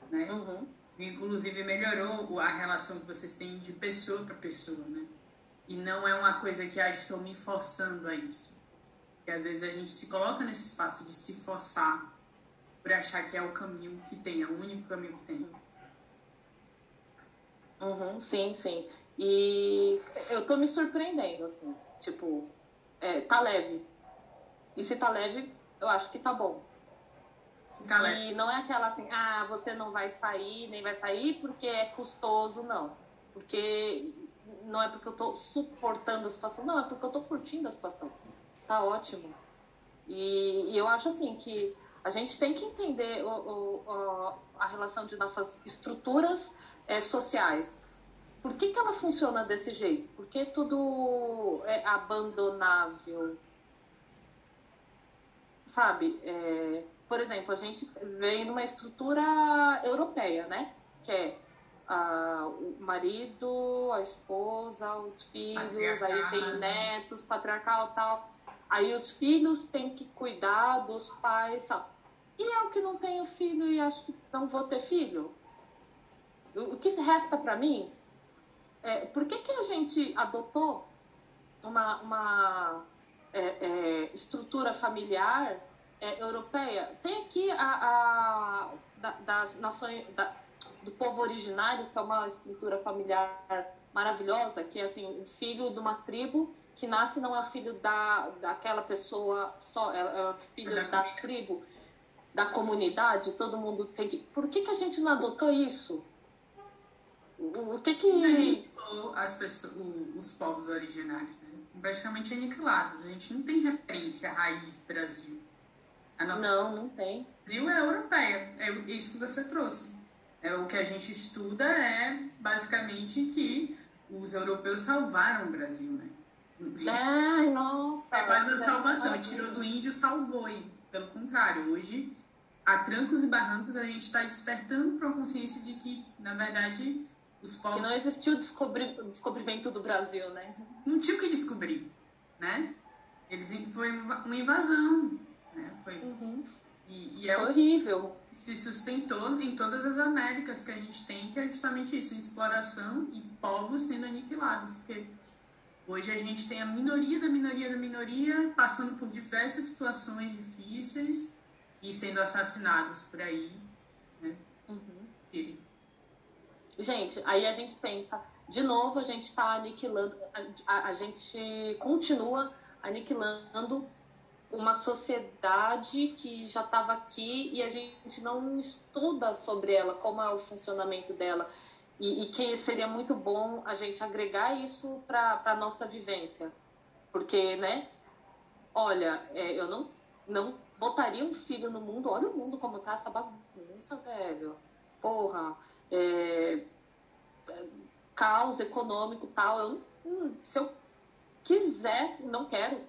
né? Uhum. Inclusive melhorou a relação que vocês têm de pessoa para pessoa, né? E não é uma coisa que ah, estou me forçando a isso. Porque às vezes a gente se coloca nesse espaço de se forçar por achar que é o caminho que tem, é o único caminho que tem. Uhum, sim, sim. E eu tô me surpreendendo, assim. Tipo, é, tá leve. E se tá leve, eu acho que tá bom. Se tá leve. E não é aquela assim, ah, você não vai sair, nem vai sair porque é custoso, não. Porque não é porque eu tô suportando a situação, não, é porque eu tô curtindo a situação. Tá ótimo. E, e eu acho assim que a gente tem que entender o, o, o- a relação de nossas estruturas eh, sociais. Por que, que ela funciona desse jeito? Por que tudo é abandonável? Sabe? É, por exemplo, a gente vem numa estrutura europeia, né? Que é ah, o marido, a esposa, os filhos, aí tem netos, patriarcal e tal. Aí os filhos têm que cuidar dos pais, sabe? E eu que não tenho filho e acho que não vou ter filho? O o que resta para mim é por que, que a gente adotou uma, uma é, é, estrutura familiar é, europeia? Tem aqui a, a da- das nações da- do povo originário, que é uma estrutura familiar maravilhosa, que é assim, o filho de uma tribo que nasce não é filho da, daquela pessoa só, é, é filho Da da, tribo, da comunidade, todo mundo tem que. Por que, que a gente não adotou isso? O, que que. Aniquilou as pessoas, os povos originários, né? Praticamente aniquilados. A gente não tem referência à raiz Brasil. A nossa Não, não tem. Brasil é europeia. É o- isso que você trouxe. É, o que a gente estuda é basicamente que os europeus salvaram o Brasil, né? Ai, nossa. É quase uma salvação. Tirou do índio, salvou. E, pelo contrário, hoje, a trancos e barrancos, a gente está despertando para uma consciência de que, na verdade, os Que povos não existiu o descobri... o descobrimento do Brasil, né? Não tinham que descobrir, né? Eles foi uma invasão, né? Foi, e, e é o horrível. se sustentou em todas as Américas que a gente tem, que é justamente isso, exploração e povos sendo aniquilados, porque hoje a gente tem a minoria da minoria da minoria passando por diversas situações difíceis e sendo assassinados por aí, né? E- Gente, aí a gente pensa, de novo a gente está aniquilando, a, a- gente continua aniquilando uma sociedade que já estava aqui e a gente não estuda sobre ela, como é o funcionamento dela. E, e que seria muito bom a gente agregar isso para a nossa vivência. Porque, né? Olha, é, eu não, não botaria um filho no mundo. Olha o mundo como tá essa bagunça, velho. Porra. É, caos econômico tal. Eu, hum, se eu quiser, não quero,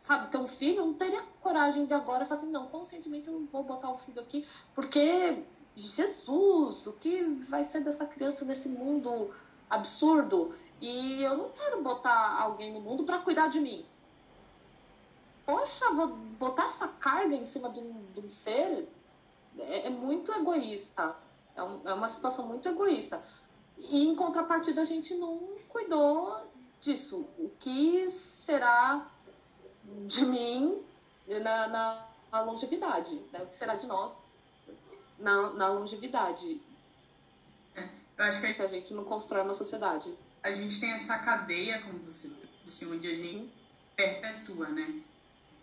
sabe, ter um filho, eu não teria coragem de agora falar assim, não, conscientemente eu não vou botar um filho aqui, porque Jesus, o que vai ser dessa criança nesse mundo absurdo? E eu não quero botar alguém no mundo para cuidar de mim. Poxa, vou botar essa carga em cima de um, de um ser é, é muito egoísta. É, um- é uma situação muito egoísta. E em contrapartida, a gente não cuidou disso. O que será de mim na, na, na longevidade? né? O que será de nós na, na longevidade? Eu acho que a Se a gente não constrói uma sociedade. a gente tem essa cadeia, como você trouxe, onde a gente perpetua, né?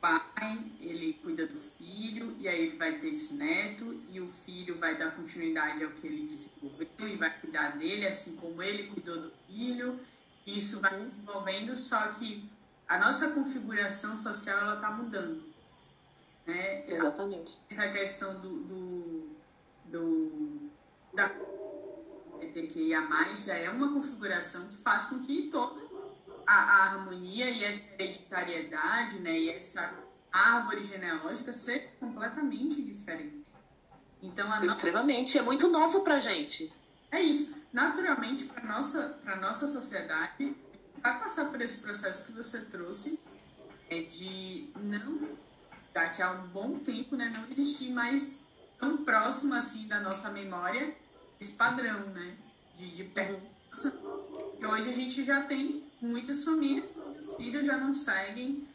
Pai, ele cuida do filho, e aí ele vai ter esse neto, e o filho vai dar continuidade ao que ele desenvolveu e vai cuidar dele, assim como ele cuidou do filho, isso vai desenvolvendo, só que a nossa configuração social ela está mudando. Né? Exatamente. Essa questão do, do, do da LGBTQIA+, já é uma configuração que faz com que toda a, a harmonia e essa hereditariedade, né, e essa árvore genealógica seja completamente diferente. Então, Extremamente, é muito novo pra gente. É isso. Naturalmente, para nossa para nossa sociedade, vai passar por esse processo que você trouxe é de não daqui a um bom tempo, né, não existir mais tão próximo assim da nossa memória esse padrão, né? De, de pertença. E hoje a gente já tem muitas famílias os filhos já não seguem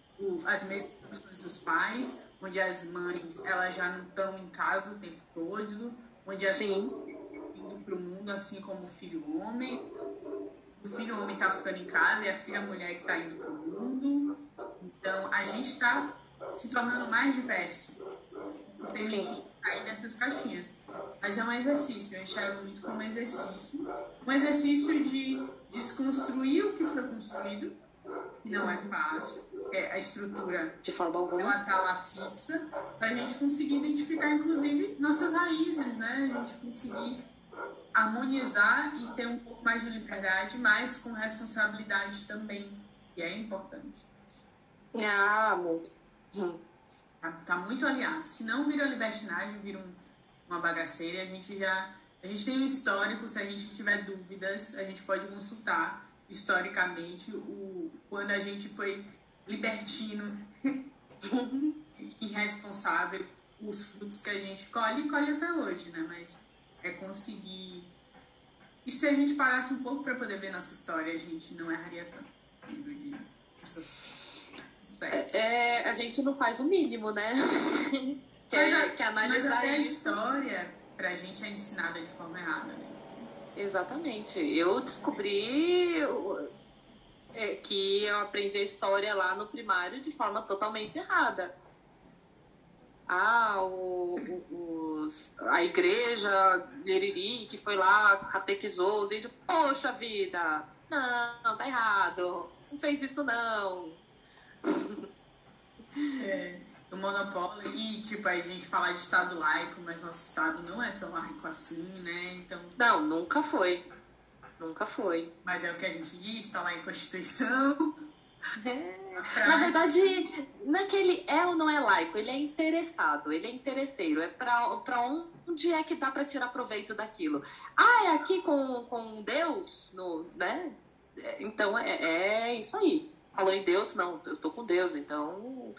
as mesmas funções dos pais, onde as mães elas já não estão em casa o tempo todo, onde as Sim. indo para o mundo assim como o filho homem. O filho homem está ficando em casa e a filha mulher que está indo para o mundo. Então a gente está se tornando mais diverso. Tem Sim. sair dessas caixinhas. Mas é um exercício, eu enxergo muito como exercício. Um exercício de desconstruir o que foi construído, não é fácil. É a estrutura de forma alguma ela tá lá fixa, para a gente conseguir identificar, inclusive, nossas raízes, né? A gente conseguir harmonizar e ter um pouco mais de liberdade, mas com responsabilidade também, que é importante. Ah, muito. Hum. Tá, tá muito alinhado. Se não vira libertinagem, vira um uma bagaceira. A gente já. A gente tem um histórico, se a gente tiver dúvidas, a gente pode consultar historicamente o, quando a gente foi libertino <laughs> irresponsável, os frutos que a gente colhe e colhe até hoje, né? Mas é conseguir. E se a gente parasse um pouco para poder ver nossa história, a gente não erraria tanto. De essas... É, é, a gente não faz o mínimo, né? que, é, que analisar mas até a história pra gente é ensinada de forma errada, né? Exatamente. Eu descobri é, que eu aprendi a história lá no primário de forma totalmente errada. Ah, o, os, a igreja Leriri, que foi lá, catequizou os índios. Poxa vida! Não, não, tá errado. Não fez isso, não. É do monopólio e, tipo, a gente falar de Estado laico, mas nosso Estado não é tão laico assim, né? Então... Não, nunca foi. Nunca foi. Mas é o que a gente diz, está lá em Constituição. É. <laughs> Na verdade, naquele é, é ou não é laico, ele é interessado, ele é interesseiro, é para onde é que dá para tirar proveito daquilo. Ah, é aqui com, com Deus, no, né? É, então é, é isso aí. Falou em Deus, não, eu tô com Deus, então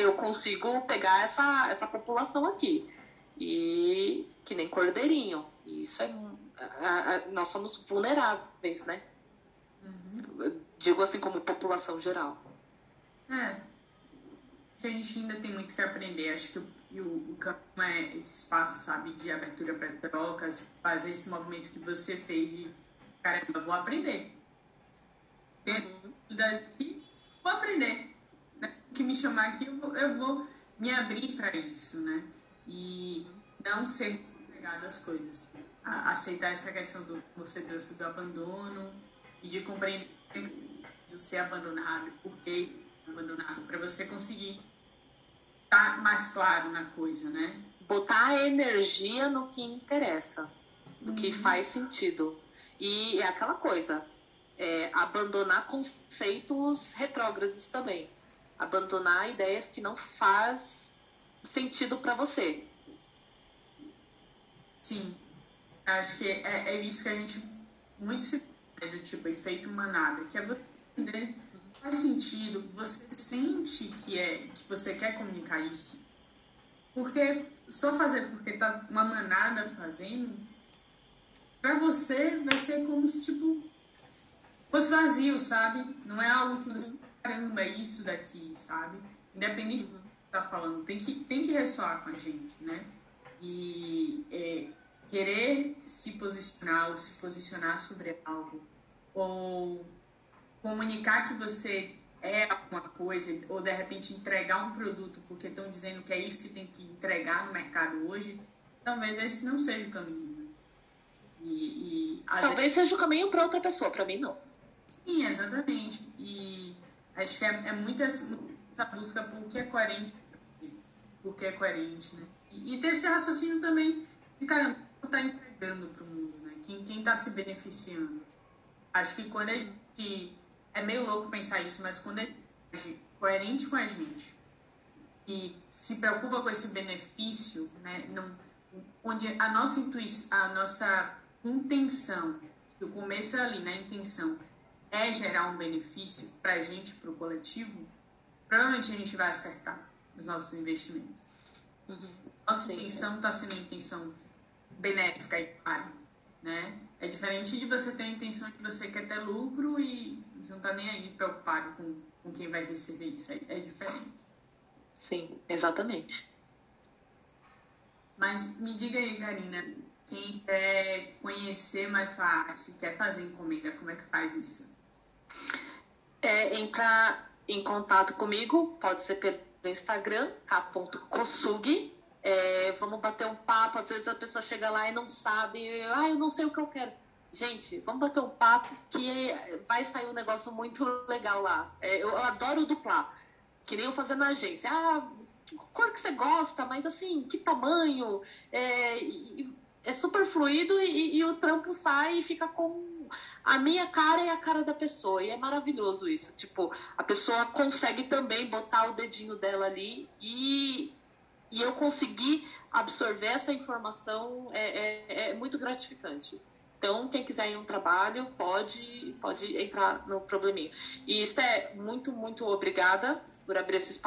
eu consigo pegar essa, essa população aqui. E que nem cordeirinho. isso é. A, a, nós somos vulneráveis, né? Uhum. Digo assim como população geral. É. A gente ainda tem muito que aprender. Acho que o, o, campo é esse espaço, sabe, de abertura para trocas, fazer esse movimento que você fez de caramba, vou aprender. Tem uhum. vou aprender que me chamar aqui, eu vou, eu vou me abrir para isso, né? E não ser pegado às coisas. A, aceitar essa questão do você trouxe do abandono e de compreender do ser abandonado, por que abandonado, para você conseguir estar tá mais claro na coisa, né? Botar a energia no que interessa, no uhum. que faz sentido. E é aquela coisa, é, abandonar conceitos retrógrados também abandonar ideias que não faz sentido para você. Sim, acho que é, é isso que a gente muito se é do tipo efeito manada, que é você faz sentido, você sente que é que você quer comunicar isso, porque só fazer porque tá uma manada fazendo, para você vai ser como se tipo fosse vazio, sabe? Não é algo que você caramba, é isso daqui, sabe? Independente do que tá falando, tem que, tem que ressoar com a gente, né? E é, querer se posicionar ou se posicionar sobre algo, ou comunicar que você é alguma coisa, ou de repente entregar um produto porque estão dizendo que é isso que tem que entregar no mercado hoje, talvez esse não seja o caminho. Né? E, e talvez seja o caminho para outra pessoa, para mim não. Sim, exatamente. E acho que é, é muito essa, busca por que é coerente, por que é coerente, né? E, e ter esse raciocínio também de, caramba, está entregando para o mundo, né? Quem está se beneficiando. Acho que quando a gente. É meio louco pensar isso, mas quando a gente coerente com a gente e se preocupa com esse benefício, né? Não, onde a nossa intuição, a nossa intenção, o começo é ali na intenção, é gerar um benefício para a gente, para o coletivo, provavelmente a gente vai acertar os nossos investimentos. Uhum. Nossa Sim. intenção está sendo uma intenção benéfica e clara, né? É diferente de você ter a intenção de você quer ter lucro e você não está nem aí preocupado com, com quem vai receber isso. É, é diferente. Sim, exatamente. Mas me diga aí, Karina, quem quer conhecer mais sua arte, quer fazer encomenda, como é que faz isso? É, entrar em contato comigo, pode ser pelo Instagram, k.kosugi. É, vamos bater um papo, às vezes a pessoa chega lá e não sabe, ah, eu não sei o que eu quero. Gente, vamos bater um papo que vai sair um negócio muito legal lá. É, eu adoro duplar, que nem eu fazer na agência. Ah, que cor que você gosta, mas assim, que tamanho? É, é super fluido e, e, o trampo sai e fica com a minha cara e a cara da pessoa. E é maravilhoso isso. Tipo, a pessoa consegue também botar o dedinho dela ali e, e eu conseguir absorver essa informação é, é, é muito gratificante. Então, quem quiser ir um trabalho, pode, pode entrar no probleminha. E, Esté, muito, muito obrigada por abrir esse espaço.